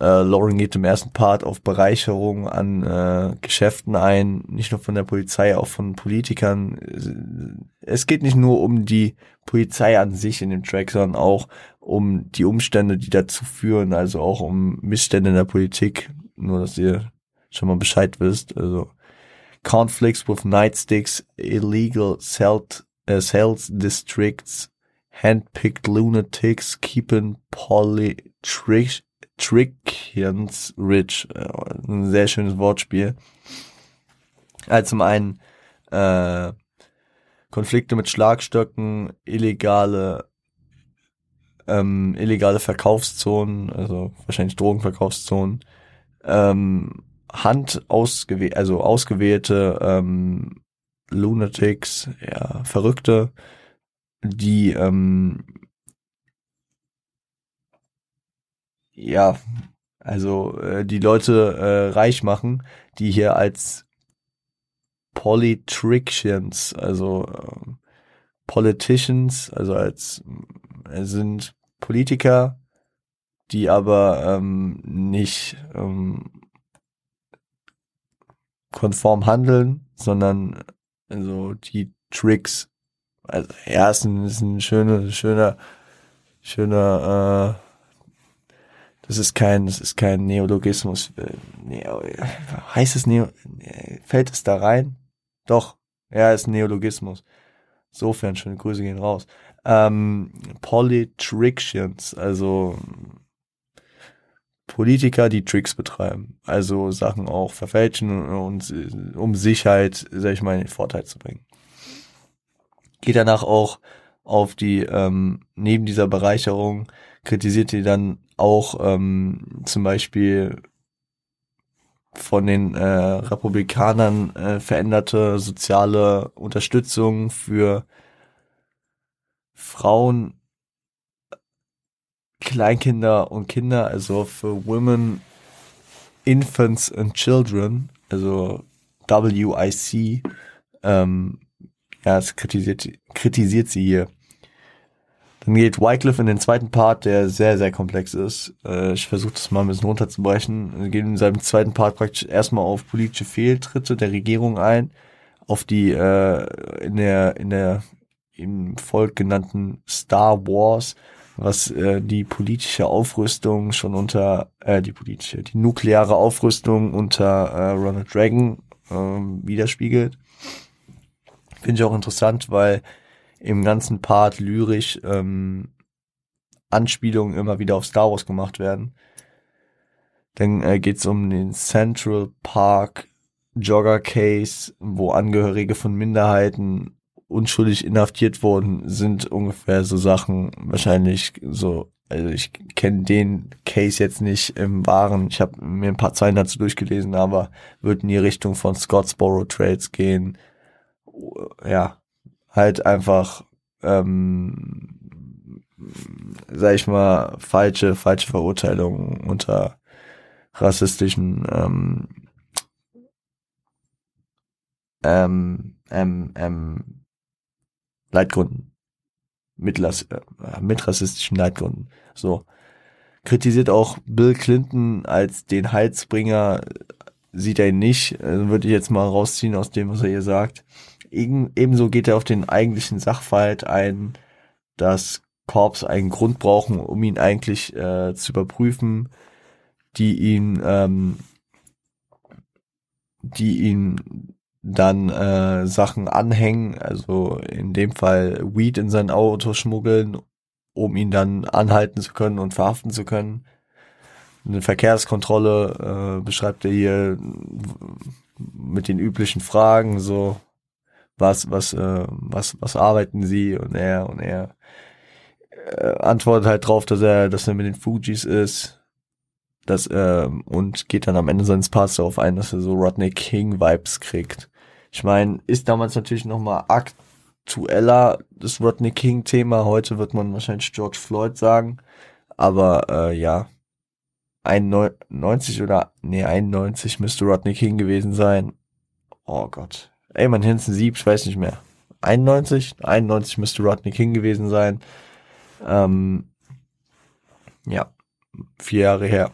Äh, Lauren geht im ersten Part auf Bereicherung an äh, Geschäften ein, nicht nur von der Polizei, auch von Politikern. Es geht nicht nur um die Polizei an sich in dem Track, sondern auch um die Umstände, die dazu führen, also auch um Missstände in der Politik. Nur, dass ihr schon mal Bescheid wisst. Also conflicts with nightsticks, illegal sales, sales districts, handpicked lunatics, keeping polytrick Trickians Rich. Äh, ein sehr schönes Wortspiel. Also zum einen äh, Konflikte mit Schlagstöcken, illegale ähm, illegale Verkaufszonen, also wahrscheinlich Drogenverkaufszonen, ähm, Hand ausgewählt, also ausgewählte ähm, Lunatics, ja, Verrückte, die ähm, ja, also äh, die Leute äh, reich machen, die hier als Politricians, also äh, Politicians, also als äh, sind Politiker, die aber ähm, nicht ähm, konform handeln, sondern also die Tricks. Also ja, ist ein, ist ein schöner, schöner, schöner äh, das ist kein, das ist kein Neologismus. Äh, Neo, heißt es Neo, fällt es da rein? Doch, ja, ist ein Neologismus. Sofern schöne Grüße gehen raus. Ähm, Politrictions, also Politiker, die Tricks betreiben, also Sachen auch verfälschen und, und um sich halt, sag ich mal, in den Vorteil zu bringen. Geht danach auch auf die, ähm, neben dieser Bereicherung, kritisiert die dann auch ähm, zum Beispiel von den äh, Republikanern äh, veränderte soziale Unterstützung für Frauen, Kleinkinder und Kinder, also für Women, Infants and Children, also WIC, ähm, ja, es kritisiert, kritisiert sie hier. Dann geht Wycliffe in den zweiten Part, der sehr, sehr komplex ist. Äh, ich versuche das mal ein bisschen runterzubrechen. Er geht in seinem zweiten Part praktisch erstmal auf politische Fehltritte der Regierung ein, auf die äh, in der, in der im Volk genannten Star Wars, was äh, die politische Aufrüstung schon unter, äh, die politische, die nukleare Aufrüstung unter äh, Ronald Reagan äh, widerspiegelt. Finde ich auch interessant, weil im ganzen Part lyrisch ähm, Anspielungen immer wieder auf Star Wars gemacht werden. Dann äh, geht es um den Central Park Jogger Case, wo Angehörige von Minderheiten unschuldig inhaftiert worden sind, ungefähr so Sachen, wahrscheinlich so, also ich kenne den Case jetzt nicht im Wahren, ich habe mir ein paar Zeilen dazu durchgelesen, aber wird in die Richtung von Scottsboro Trades gehen. Ja, halt einfach, ähm, sag ich mal, falsche, falsche Verurteilungen unter rassistischen ähm, ähm, ähm, ähm, Leitgründen. Mit, äh, mit rassistischen Leitgründen. So. Kritisiert auch Bill Clinton als den Heilsbringer, sieht er ihn nicht, also würde ich jetzt mal rausziehen aus dem, was er hier sagt. Ebenso geht er auf den eigentlichen Sachverhalt ein, dass Korps einen Grund brauchen, um ihn eigentlich äh, zu überprüfen, die ihn, ähm, die ihn dann äh, Sachen anhängen, also in dem Fall Weed in sein Auto schmuggeln, um ihn dann anhalten zu können und verhaften zu können. Eine Verkehrskontrolle äh, beschreibt er hier mit den üblichen Fragen, so was, was, äh, was, was arbeiten sie und er und er äh, antwortet halt drauf, dass er, dass er mit den Fujis ist, dass äh, und geht dann am Ende seines Parts darauf ein, dass er so Rodney King Vibes kriegt. Ich meine, ist damals natürlich noch mal aktueller das Rodney King Thema. Heute wird man wahrscheinlich George Floyd sagen, aber äh, ja, 91 oder nee 91 müsste Rodney King gewesen sein. Oh Gott, ey, mein Hinzen Sieb, ich weiß nicht mehr. 91? 91 müsste Rodney King gewesen sein. Ähm, ja, vier Jahre her.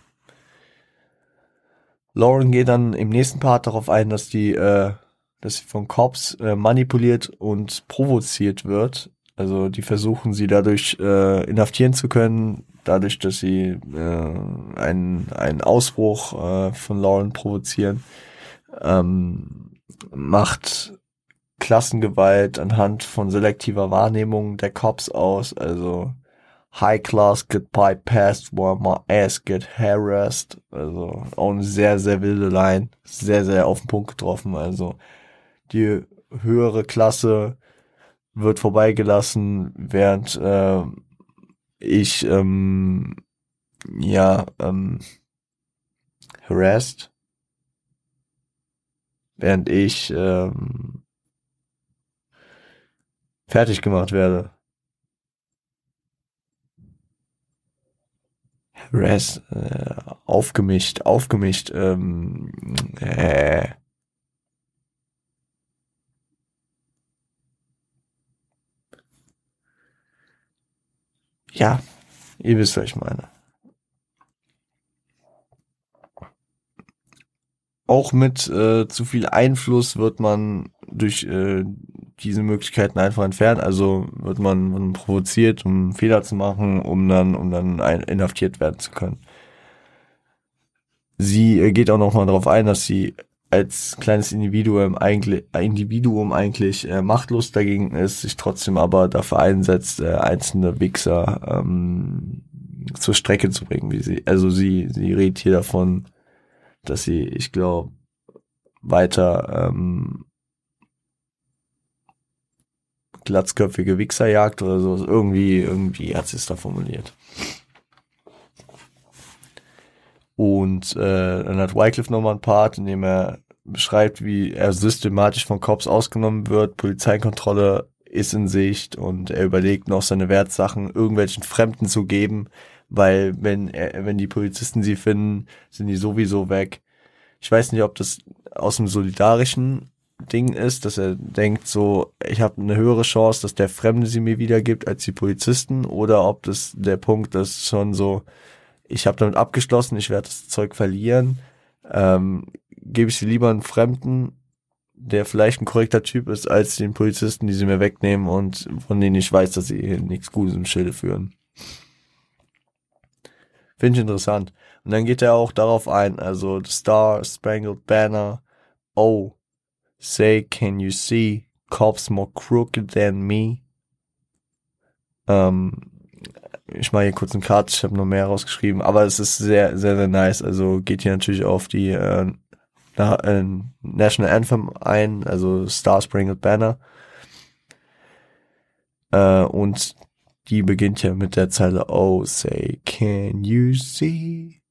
Lauren geht dann im nächsten Part darauf ein, dass die, äh, dass sie von Cops äh, manipuliert und provoziert wird. Also die versuchen sie dadurch äh, inhaftieren zu können, dadurch, dass sie äh, einen, einen Ausbruch äh, von Lauren provozieren. Ähm, macht Klassengewalt anhand von selektiver Wahrnehmung der Cops aus. Also High Class get bypassed while my ass get harassed. Also auch eine sehr, sehr wilde Line. Sehr, sehr auf den Punkt getroffen. Also die höhere Klasse wird vorbeigelassen, während äh, ich ähm, ja ähm, harassed, während ich ähm, fertig gemacht werde. Res, äh, aufgemischt, aufgemischt, ähm, äh, ja, ihr wisst, was ich meine. Auch mit äh, zu viel Einfluss wird man durch äh, diese Möglichkeiten einfach entfernt. Also wird man, man provoziert, um Fehler zu machen, um dann, um dann ein, inhaftiert werden zu können. Sie äh, geht auch nochmal darauf ein, dass sie als kleines Individuum eigentlich, Individuum eigentlich äh, machtlos dagegen ist, sich trotzdem aber dafür einsetzt, äh, einzelne Wichser ähm, zur Strecke zu bringen. Wie sie, also sie, sie redet hier davon, dass sie, ich glaube, weiter ähm, glatzköpfige Wichserjagd oder so. Irgendwie, irgendwie hat sie es da formuliert. Und äh, dann hat Wycliffe nochmal einen Part, in dem er beschreibt, wie er systematisch von Cops ausgenommen wird, Polizeikontrolle ist in Sicht und er überlegt noch seine Wertsachen irgendwelchen Fremden zu geben, weil wenn er, wenn die Polizisten sie finden, sind die sowieso weg. Ich weiß nicht, ob das aus dem solidarischen Ding ist, dass er denkt so, ich habe eine höhere Chance, dass der Fremde sie mir wiedergibt als die Polizisten oder ob das der Punkt ist schon so, ich habe damit abgeschlossen, ich werde das Zeug verlieren, ähm, gebe ich sie lieber einen Fremden, der vielleicht ein korrekter Typ ist, als den Polizisten, die sie mir wegnehmen und von denen ich weiß, dass sie nichts Gutes im Schilde führen. Finde ich interessant. Und dann geht er auch darauf ein, also The Star Spangled Banner, oh, Say, can you see cops more crooked than me? Ähm, ich mache hier kurz einen Cut, ich habe noch mehr rausgeschrieben, aber es ist sehr, sehr, sehr nice. Also geht hier natürlich auf die äh, äh, National Anthem ein, also Star Springled Banner. Äh, und die beginnt ja mit der Zeile Oh, say, can you see?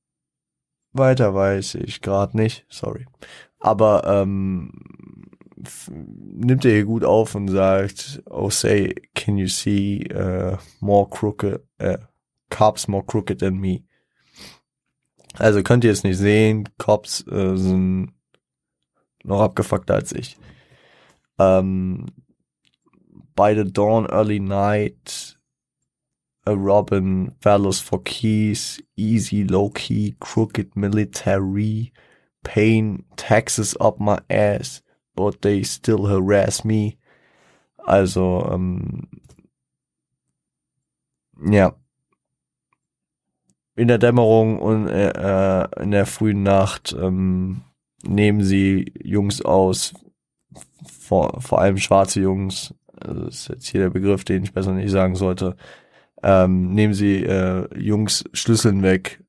Weiter weiß ich gerade nicht, sorry. Aber ähm, nimmt er hier gut auf und sagt, oh say, can you see uh, more crooked, uh, cops more crooked than me? Also könnt ihr es nicht sehen, Cops äh, sind noch abgefuckter als ich. Ähm, by the dawn, early night, a Robin, fellows for keys, easy, low key, crooked military, pain, taxes up my ass, but they still harass me. Also, ähm, ja. In der Dämmerung und äh, in der frühen Nacht ähm, nehmen sie Jungs aus, vor, vor allem schwarze Jungs, also das ist jetzt hier der Begriff, den ich besser nicht sagen sollte, ähm, nehmen sie äh, Jungs Schlüsseln weg.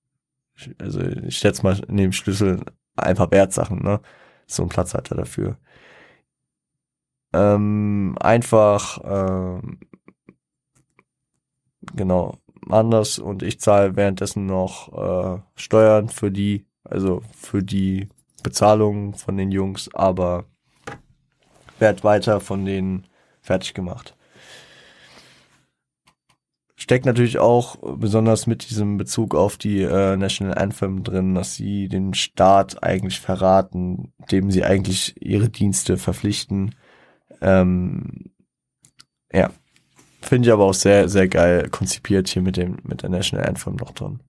Also ich schätze mal, nehmen Schlüssel einfach Wertsachen, ne? So ein Platz hat er dafür ähm, einfach ähm, genau anders und ich zahle währenddessen noch äh, Steuern für die, also für die Bezahlung von den Jungs, aber werd weiter von denen fertig gemacht. Steckt natürlich auch besonders mit diesem Bezug auf die äh, National Anthem drin, dass sie den Staat eigentlich verraten, dem sie eigentlich ihre Dienste verpflichten ähm, ja, Finde ich aber auch sehr, sehr geil konzipiert hier mit dem, mit der National Anthem noch drin.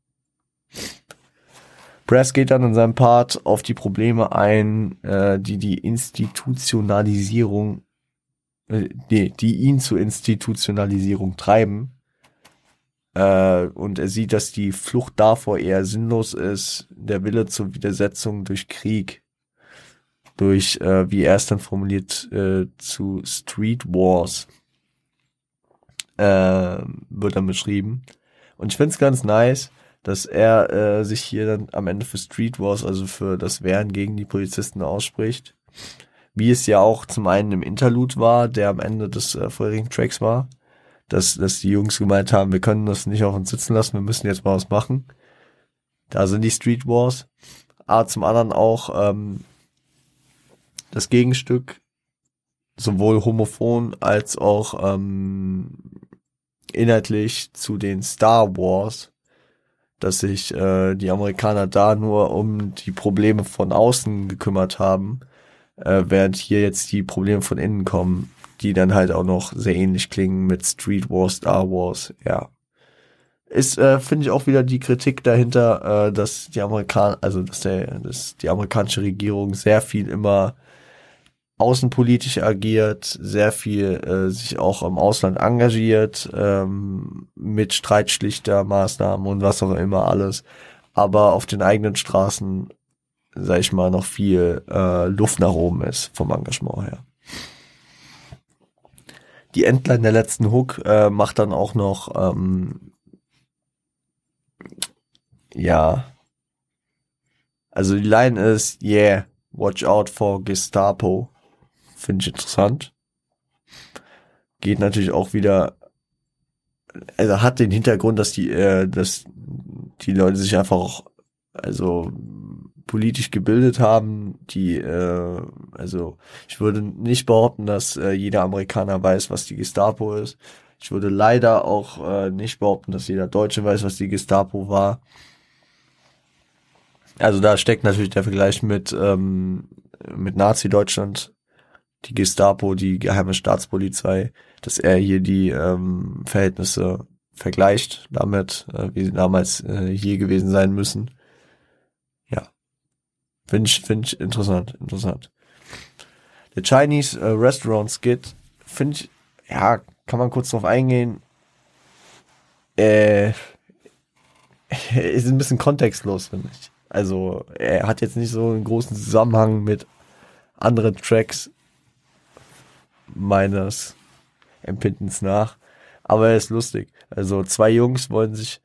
Brass geht dann in seinem Part auf die Probleme ein, äh, die die Institutionalisierung, äh, nee, die ihn zur Institutionalisierung treiben. Äh, und er sieht, dass die Flucht davor eher sinnlos ist, der Wille zur Widersetzung durch Krieg, durch, äh, wie er es dann formuliert, äh, zu Street Wars, äh, wird dann beschrieben. Und ich find's ganz nice, dass er äh, sich hier dann am Ende für Street Wars, also für das Wehren gegen die Polizisten ausspricht. Wie es ja auch zum einen im Interlude war, der am Ende des äh, vorherigen Tracks war, dass, dass die Jungs gemeint haben, wir können das nicht auf uns sitzen lassen, wir müssen jetzt mal was machen. Da sind die Street Wars. Aber zum anderen auch ähm, das Gegenstück, sowohl homophon als auch ähm, inhaltlich zu den Star Wars, dass sich äh, die Amerikaner da nur um die Probleme von außen gekümmert haben, äh, während hier jetzt die Probleme von innen kommen, die dann halt auch noch sehr ähnlich klingen mit Street Wars, Star Wars, ja. Ist, äh, finde ich, auch wieder die Kritik dahinter, äh, dass die Amerikaner, also dass der, dass die amerikanische Regierung sehr viel immer außenpolitisch agiert, sehr viel äh, sich auch im Ausland engagiert, ähm, mit Streitschlichtermaßnahmen und was auch immer alles, aber auf den eigenen Straßen, sag ich mal, noch viel äh, Luft nach oben ist vom Engagement her. Die Endline der letzten Hook äh, macht dann auch noch ähm, ja also die Line ist yeah watch out for Gestapo Finde ich interessant. Geht natürlich auch wieder, also hat den Hintergrund, dass die, äh, dass die Leute sich einfach auch, also politisch gebildet haben, die, äh, also ich würde nicht behaupten, dass äh, jeder Amerikaner weiß, was die Gestapo ist. Ich würde leider auch äh, nicht behaupten, dass jeder Deutsche weiß, was die Gestapo war. Also da steckt natürlich der Vergleich mit, ähm, mit Nazi-Deutschland die Gestapo, die geheime Staatspolizei, dass er hier die ähm, Verhältnisse vergleicht damit, äh, wie sie damals äh, hier gewesen sein müssen. Finde ich, finde ich interessant, interessant. Der Chinese äh, Restaurant Skit, finde ich, ja, kann man kurz drauf eingehen. Äh, ist ein bisschen kontextlos, finde ich. Also, er hat jetzt nicht so einen großen Zusammenhang mit anderen Tracks, meines Empfindens nach. Aber er ist lustig. Also zwei Jungs wollen sich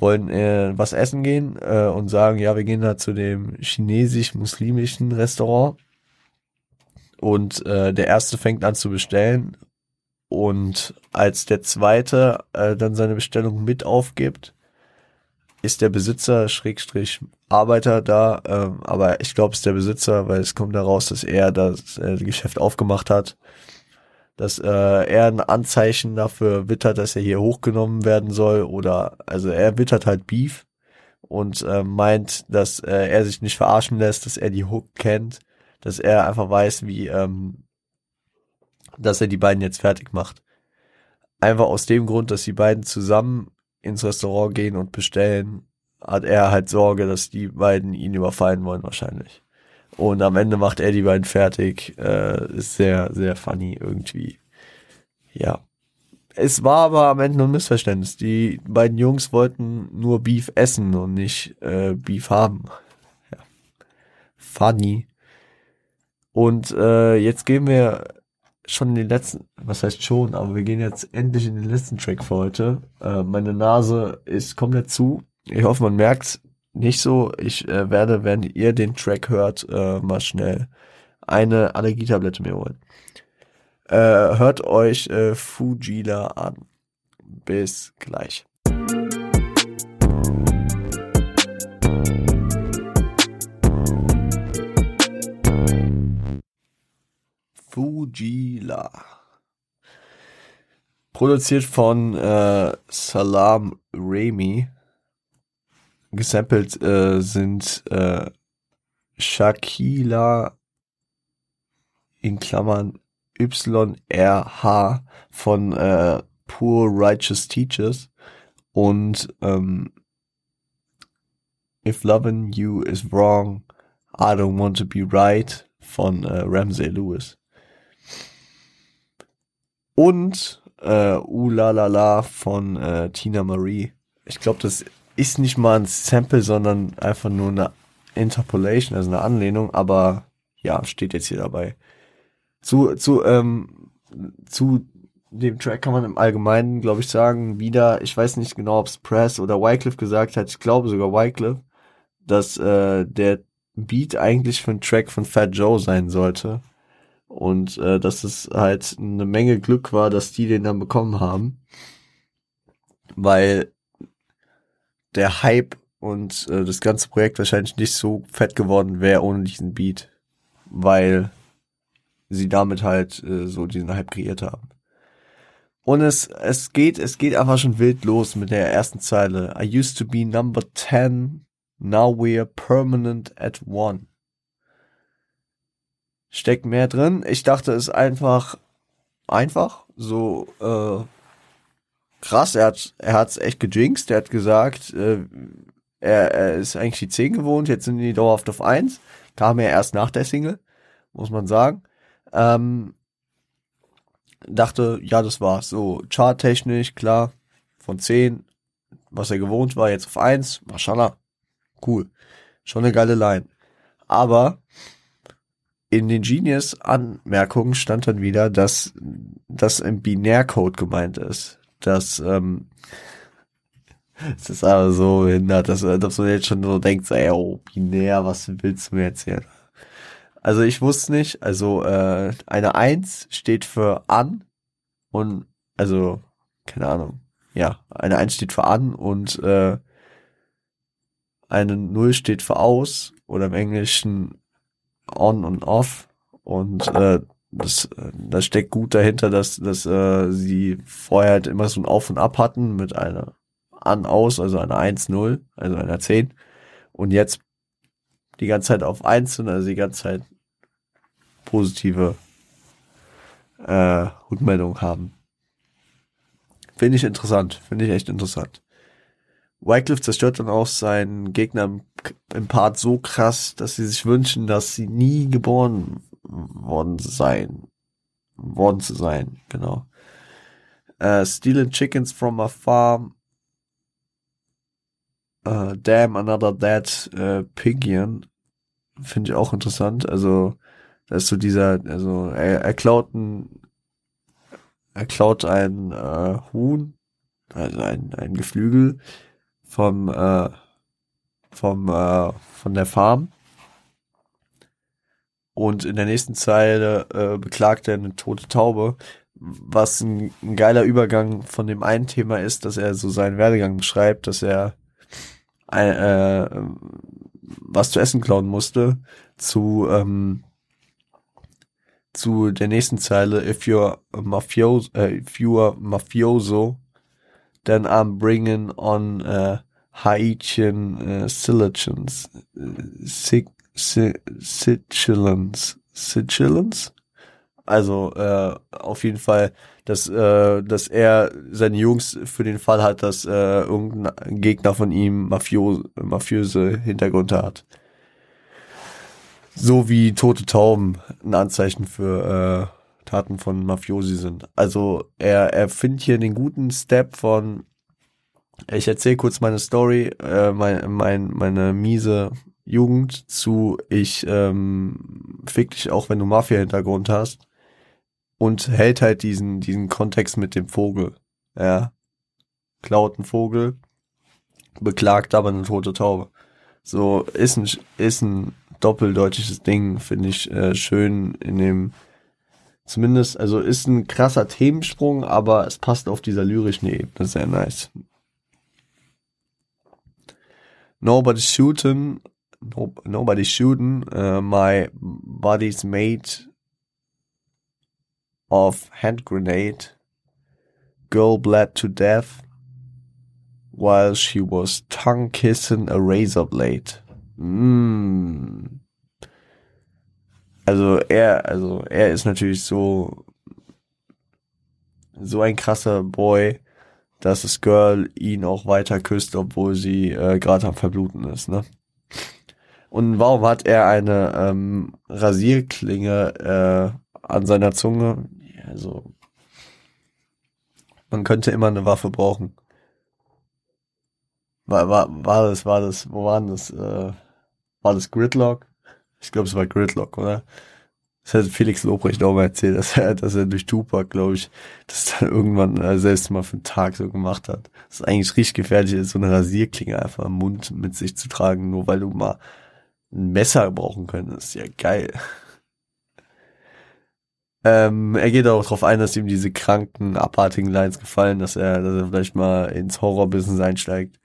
wollen äh, was essen gehen äh, und sagen, ja, wir gehen da zu dem chinesisch-muslimischen Restaurant. Und äh, der erste fängt an zu bestellen. Und als der zweite äh, dann seine Bestellung mit aufgibt, ist der Besitzer, Schrägstrich Arbeiter da, ähm, aber ich glaube, es ist der Besitzer, weil es kommt daraus, dass er das äh, Geschäft aufgemacht hat, dass äh, er ein Anzeichen dafür wittert, dass er hier hochgenommen werden soll oder also er wittert halt Beef und äh, meint, dass äh, er sich nicht verarschen lässt, dass er die Hook kennt, dass er einfach weiß, wie ähm, dass er die beiden jetzt fertig macht. Einfach aus dem Grund, dass die beiden zusammen ins Restaurant gehen und bestellen, hat er halt Sorge, dass die beiden ihn überfallen wollen wahrscheinlich. Und am Ende macht er die beiden fertig. Äh, ist sehr, sehr funny irgendwie. Ja. Es war aber am Ende nur ein Missverständnis. Die beiden Jungs wollten nur Beef essen und nicht äh, Beef haben. Ja. Funny. Und äh, jetzt gehen wir schon in den letzten, was heißt schon, aber wir gehen jetzt endlich in den letzten Track für heute. Äh, meine Nase ist komplett zu. Ich hoffe, man merkt nicht so. Ich äh, werde, wenn ihr den Track hört, äh, mal schnell eine Allergietablette mir holen. Äh, hört euch äh, Fujila an. Bis gleich. Fujila. Produziert von äh, Salam Remy. Gesampelt äh, sind äh, Shakila in Klammern YRH von äh, Poor Righteous Teachers und ähm, If Loving You is Wrong, I Don't Want to Be Right von äh, Ramsey Lewis. Und äh, Uh La La La von äh, Tina Marie. Ich glaube, das ist nicht mal ein Sample, sondern einfach nur eine Interpolation, also eine Anlehnung, aber ja, steht jetzt hier dabei. Zu, zu, ähm, zu dem Track kann man im Allgemeinen, glaube ich, sagen, wieder, ich weiß nicht genau, ob es Press oder Wycliffe gesagt hat, ich glaube sogar Wycliffe, dass äh, der Beat eigentlich für einen Track von Fat Joe sein sollte. Und äh, dass es halt eine Menge Glück war, dass die den dann bekommen haben. Weil der Hype und äh, das ganze Projekt wahrscheinlich nicht so fett geworden wäre ohne diesen Beat. Weil sie damit halt äh, so diesen Hype kreiert haben. Und es, es geht, es geht einfach schon wild los mit der ersten Zeile. I used to be number 10, now we're permanent at one. Steckt mehr drin. Ich dachte, es ist einfach, einfach, so, äh, krass. Er hat, er hat's echt gejinxt. Er hat gesagt, äh, er, er ist eigentlich die 10 gewohnt, jetzt sind die dauerhaft auf 1. Kam er erst nach der Single, muss man sagen. Ähm, dachte, ja, das war's. So, charttechnisch, klar, von 10, was er gewohnt war, jetzt auf 1, Mashallah, cool. Schon eine geile Line. Aber in den Genius-Anmerkungen stand dann wieder, dass das im Binärcode gemeint ist. Dass, ähm, es ist aber so hindert, dass, dass man jetzt schon so denkt, ey, oh, binär, was willst du mir erzählen? Also ich wusste nicht, also äh, eine Eins steht für an und also, keine Ahnung, ja, eine Eins steht für an und äh, eine Null steht für aus oder im Englischen on und off und äh, das, das steckt gut dahinter, dass, dass äh, sie vorher halt immer so ein Auf und Ab hatten mit einer an aus, also einer 1-0, also einer 10 und jetzt die ganze Zeit auf 1 sind, also die ganze Zeit positive äh, Rückmeldung haben. Finde ich interessant, finde ich echt interessant. Wycliffe zerstört dann auch seinen Gegner im, Part so krass, dass sie sich wünschen, dass sie nie geboren worden sein. Worden zu sein, genau. Uh, stealing chickens from a farm. Uh, damn, another dead uh, pigeon. Finde ich auch interessant. Also, das ist so dieser, also, er, er klaut ein, er klaut ein äh, Huhn, also ein, ein Geflügel vom, äh, vom, äh, von der Farm. Und in der nächsten Zeile äh, beklagt er eine tote Taube, was ein, ein geiler Übergang von dem einen Thema ist, dass er so seinen Werdegang beschreibt, dass er äh, was zu essen klauen musste, zu ähm, zu der nächsten Zeile, if you're mafioso, uh, if you're mafioso, then I'm bringing on uh, Haitian uh, Sicilians, Sicilians, Sicilians. Also äh, auf jeden Fall, dass, äh, dass er seine Jungs für den Fall hat, dass äh, irgendein Gegner von ihm Mafio mafiöse Hintergründe hat. So wie tote Tauben ein Anzeichen für äh, Taten von Mafiosi sind. Also er, er findet hier den guten Step von, ich erzähle kurz meine Story, äh, mein, mein, meine miese Jugend zu, ich ähm, fick dich auch, wenn du Mafia-Hintergrund hast. Und hält halt diesen, diesen Kontext mit dem Vogel. Ja. Klaut einen Vogel, beklagt aber eine tote Taube. So, ist ein, ist ein doppeldeutsches Ding, finde ich äh, schön in dem, zumindest, also ist ein krasser Themensprung, aber es passt auf dieser lyrischen Ebene sehr nice. Nobody's shooting, no, nobody's shooting, uh, my body's made of hand grenade, girl bled to death, while she was tongue kissing a razor blade. Mm. Also er, also er ist natürlich so so ein krasser Boy, dass das Girl ihn auch weiter küsst, obwohl sie äh, gerade am Verbluten ist, ne? Und warum hat er eine ähm, Rasierklinge äh, an seiner Zunge? Also man könnte immer eine Waffe brauchen. War, war, war das, war das, wo waren das? Äh, war das Gridlock? Ich glaube, es war Gridlock, oder? Das hat Felix Lobrecht auch mal erzählt, dass er, dass er durch Tupac, glaube ich, das dann irgendwann äh, selbst mal für einen Tag so gemacht hat. Das ist eigentlich richtig gefährlich, so eine Rasierklinge einfach im Mund mit sich zu tragen, nur weil du mal ein Messer brauchen könntest. Ja, geil. Ähm, er geht auch darauf ein, dass ihm diese kranken, abartigen Lines gefallen, dass er, dass er vielleicht mal ins Horror-Business einsteigt.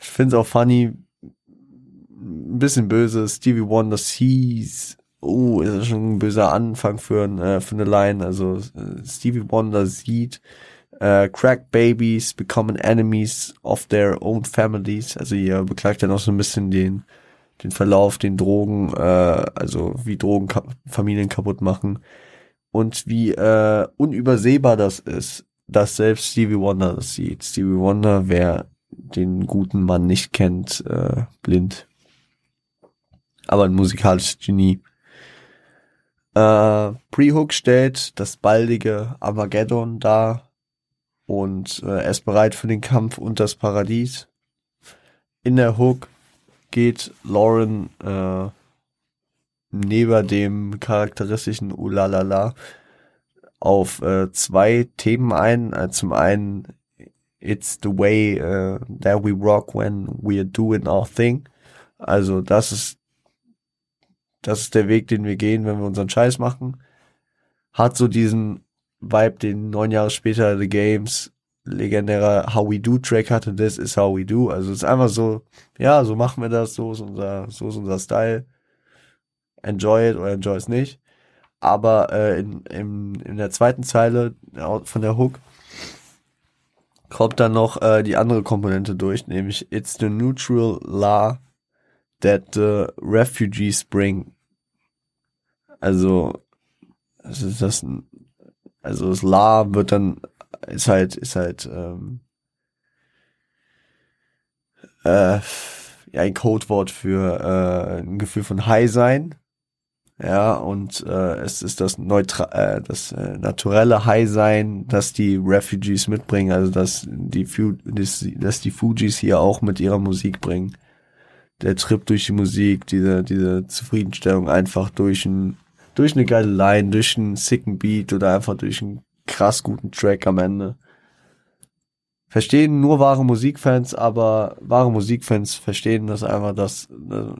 Ich finde es auch funny, ein bisschen böse. Stevie Wonder sees oh, ist das schon ein böser Anfang für, äh, für eine Line. Also äh, Stevie Wonder sieht, äh, Crack Babies becoming enemies of their own families. Also ihr beklagt ja noch so ein bisschen den, den Verlauf, den Drogen, äh, also wie Drogen Familien kaputt machen und wie äh, unübersehbar das ist, dass selbst Stevie Wonder das sieht. Stevie Wonder, wer den guten Mann nicht kennt, äh, blind. Aber ein musikalisches Genie. Äh, Pre-Hook stellt das baldige Armageddon dar und äh, er ist bereit für den Kampf und das Paradies. In der Hook geht Lauren äh, neben dem charakteristischen Ulalala auf äh, zwei Themen ein. Äh, zum einen It's the way uh, that we rock when we're doing our thing. Also das ist das ist der Weg, den wir gehen, wenn wir unseren Scheiß machen. Hat so diesen Vibe, den neun Jahre später The Games legendärer How We Do Track hatte, This is How We Do. Also es ist einfach so, ja, so machen wir das, so ist unser, so ist unser Style. Enjoy it oder enjoy es nicht. Aber äh, in, in, in der zweiten Zeile von der Hook kommt dann noch äh, die andere Komponente durch, nämlich It's the neutral law that the refugees bring. Also, also das, also das La wird dann, ist halt, ist halt, ähm, äh, ja, ein Codewort für äh, ein Gefühl von High sein. Ja, und äh, es ist das neutra äh, das äh, naturelle High sein, das die Refugees mitbringen, also dass die Fu dass, dass die Fujis hier auch mit ihrer Musik bringen. Der Trip durch die Musik, diese diese Zufriedenstellung einfach durch ein durch eine geile Line, durch einen sicken Beat oder einfach durch einen krass guten Track am Ende. Verstehen nur wahre Musikfans, aber wahre Musikfans verstehen das einfach, dass äh,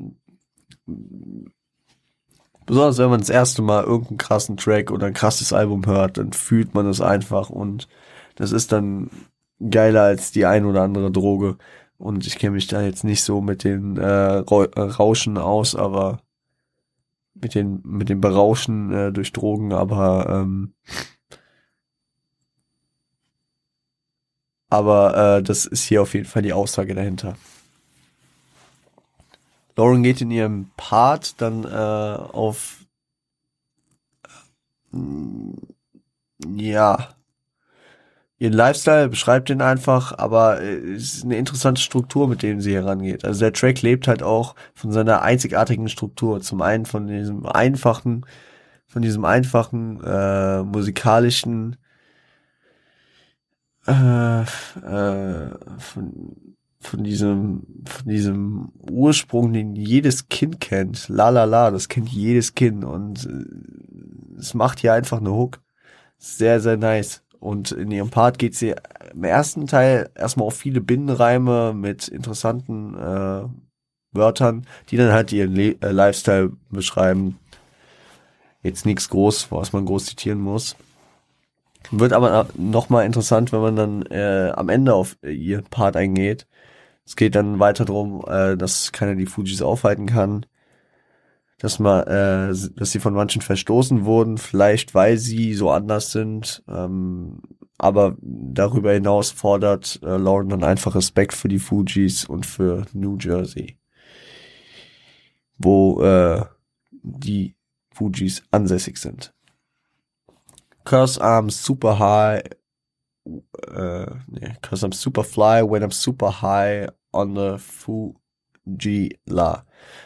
besonders wenn man das erste Mal irgendeinen krassen Track oder ein krasses Album hört, dann fühlt man es einfach und das ist dann geiler als die ein oder andere Droge. Und ich kenne mich da jetzt nicht so mit den äh, Rauschen aus, aber mit den mit dem Berauschen äh, durch Drogen, aber ähm, aber äh, das ist hier auf jeden Fall die Aussage dahinter. Lauren geht in ihrem Part dann äh, auf ja ihren Lifestyle, beschreibt den einfach, aber äh, es ist eine interessante Struktur, mit dem sie herangeht. Also der Track lebt halt auch von seiner einzigartigen Struktur. Zum einen von diesem einfachen, von diesem einfachen äh, musikalischen äh, äh, von, von diesem von diesem Ursprung, den jedes Kind kennt. La la la, das kennt jedes Kind und äh, es macht hier einfach eine Hook. Sehr sehr nice. Und in ihrem Part geht sie im ersten Teil erstmal auf viele Binnenreime mit interessanten äh, Wörtern, die dann halt ihren Le äh, Lifestyle beschreiben. Jetzt nichts groß, was man groß zitieren muss. Wird aber nochmal interessant, wenn man dann äh, am Ende auf ihren Part eingeht. Es geht dann weiter darum, äh, dass keiner die Fujis aufhalten kann dass man, äh, dass sie von manchen verstoßen wurden, vielleicht weil sie so anders sind. Ähm, aber darüber hinaus fordert äh, Lauren dann einfach Respekt für die Fujis und für New Jersey, wo äh, die Fujis ansässig sind. Cause I'm super high, äh, nee, cause I'm super fly when I'm super high on the Fuji La.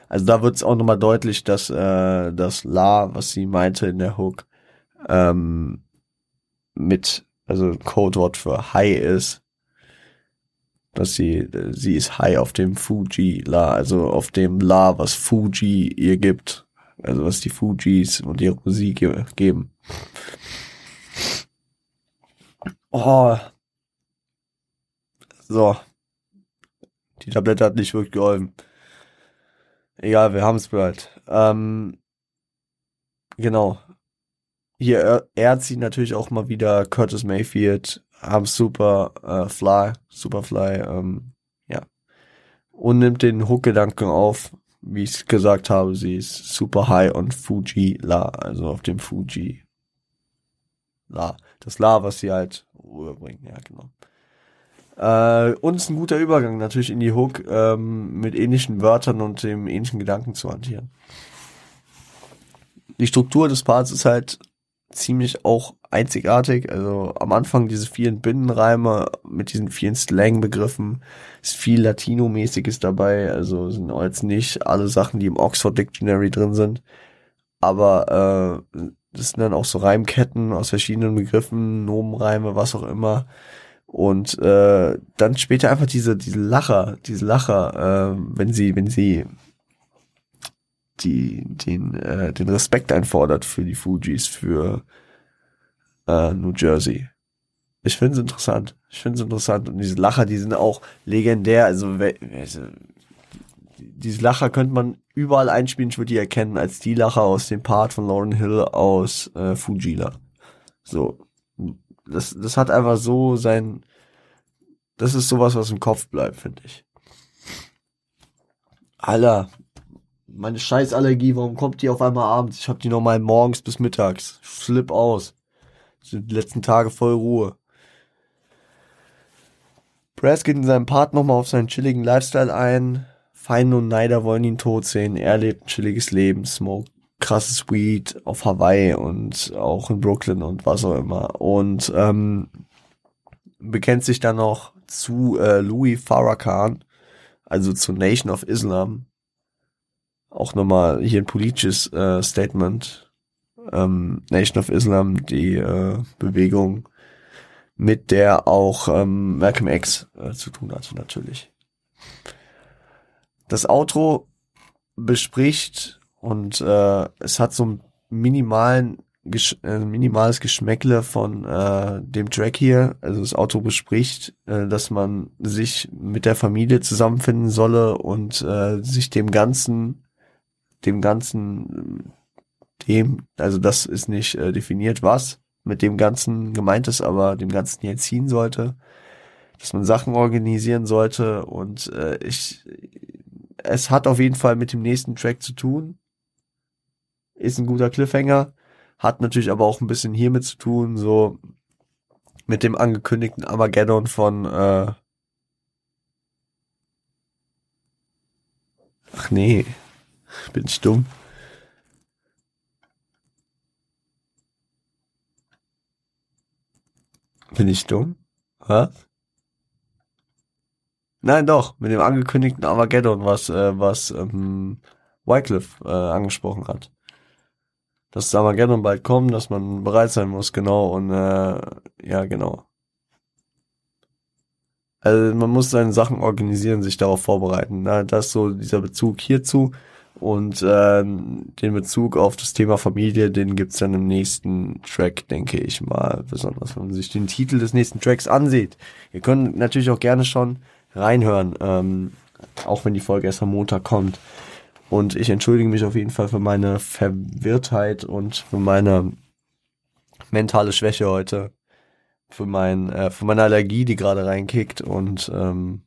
Also da wird es auch nochmal deutlich, dass äh, das La, was sie meinte in der Hook, ähm, mit, also Codewort für High ist, dass sie, sie ist High auf dem Fuji La, also auf dem La, was Fuji ihr gibt, also was die Fujis und ihre Musik geben. Oh. So. Die Tablette hat nicht wirklich geholfen. Egal, wir haben es bald. Ähm, genau. Hier ehrt sie natürlich auch mal wieder Curtis Mayfield, haben super äh, Fly, Superfly, ähm, ja. Und nimmt den Hook-Gedanken auf, wie ich gesagt habe, sie ist super high on Fuji La, also auf dem Fuji La. Das La, was sie halt rüberbringen, ja, genau. Äh, ist ein guter Übergang natürlich in die Hook ähm, mit ähnlichen Wörtern und dem ähnlichen Gedanken zu hantieren. Die Struktur des Parts ist halt ziemlich auch einzigartig. Also am Anfang diese vielen Binnenreime mit diesen vielen Slang-Begriffen ist viel Latino-mäßiges dabei. Also sind jetzt nicht alle Sachen, die im Oxford Dictionary drin sind. Aber äh, das sind dann auch so Reimketten aus verschiedenen Begriffen, Nomenreime, was auch immer. Und äh, dann später einfach diese diese Lacher, diese Lacher, äh, wenn sie wenn sie die den äh, den Respekt einfordert für die Fujis, für äh, New Jersey. Ich finde es interessant. Ich finde es interessant und diese Lacher, die sind auch legendär. Also, also diese Lacher könnte man überall einspielen. Ich würde die erkennen als die Lacher aus dem Part von Lauren Hill aus äh, Fujila. So, das, das hat einfach so sein, das ist sowas, was im Kopf bleibt, finde ich. Alter, meine Scheißallergie, warum kommt die auf einmal abends? Ich hab die normal morgens bis mittags. Flip aus. Sind die letzten Tage voll Ruhe. Brass geht in seinem Part nochmal auf seinen chilligen Lifestyle ein. Feinde und Neider wollen ihn tot sehen. Er lebt ein chilliges Leben, smoke krasses Weed auf Hawaii und auch in Brooklyn und was auch immer. Und ähm, bekennt sich dann noch zu äh, Louis Farrakhan, also zu Nation of Islam. Auch nochmal hier ein politisches äh, Statement. Ähm, Nation of Islam, die äh, Bewegung, mit der auch ähm, Malcolm X äh, zu tun hat, natürlich. Das Outro bespricht und äh, es hat so einen minimalen Gesch äh, minimales Geschmäckle von äh, dem Track hier. Also das Auto bespricht, äh, dass man sich mit der Familie zusammenfinden solle und äh, sich dem Ganzen, dem Ganzen, dem, also das ist nicht äh, definiert, was mit dem Ganzen gemeint ist, aber dem Ganzen hier ziehen sollte. Dass man Sachen organisieren sollte und äh, ich, es hat auf jeden Fall mit dem nächsten Track zu tun. Ist ein guter Cliffhanger hat natürlich aber auch ein bisschen hiermit zu tun, so mit dem angekündigten Armageddon von äh Ach nee, bin ich dumm. Bin ich dumm? Was? Nein, doch, mit dem angekündigten Armageddon, was, äh, was ähm, Wycliffe äh, angesprochen hat dass Armageddon bald kommt, dass man bereit sein muss, genau, und äh, ja, genau. Also man muss seine Sachen organisieren, sich darauf vorbereiten. Ne? Das ist so dieser Bezug hierzu. Und äh, den Bezug auf das Thema Familie, den gibt's dann im nächsten Track, denke ich mal. Besonders wenn man sich den Titel des nächsten Tracks ansieht. Ihr könnt natürlich auch gerne schon reinhören, ähm, auch wenn die Folge erst am Montag kommt. Und ich entschuldige mich auf jeden Fall für meine Verwirrtheit und für meine mentale Schwäche heute. Für mein, äh, für meine Allergie, die gerade reinkickt und ähm,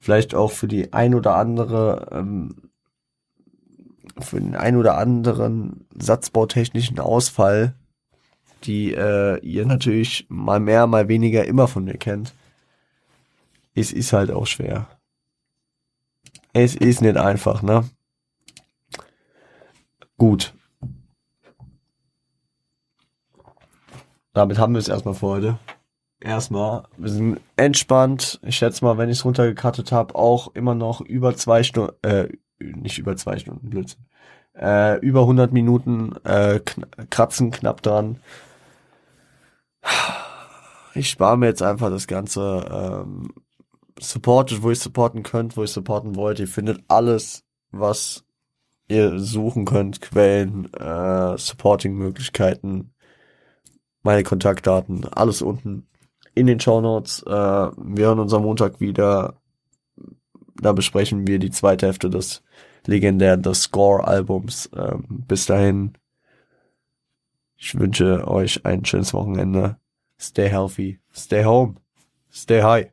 vielleicht auch für die ein oder andere, ähm, für den ein oder anderen satzbautechnischen Ausfall, die äh, ihr natürlich mal mehr, mal weniger immer von mir kennt. Es ist halt auch schwer. Es ist nicht einfach, ne? Gut. damit haben wir es erstmal für heute. Erstmal, wir sind entspannt. Ich schätze mal, wenn ich es runtergekattet habe, auch immer noch über zwei Stunden, äh, nicht über zwei Stunden, Blödsinn. Äh, über 100 Minuten äh, kn kratzen knapp dran. Ich spare mir jetzt einfach das Ganze. Ähm, supportet, wo ihr supporten könnt, wo ihr supporten wollt. Ihr findet alles, was ihr suchen könnt, Quellen, äh, Supporting-Möglichkeiten, meine Kontaktdaten, alles unten in den Show Notes. Äh, wir hören uns am Montag wieder. Da besprechen wir die zweite Hälfte des legendären The Score-Albums. Ähm, bis dahin, ich wünsche euch ein schönes Wochenende. Stay healthy, stay home, stay high,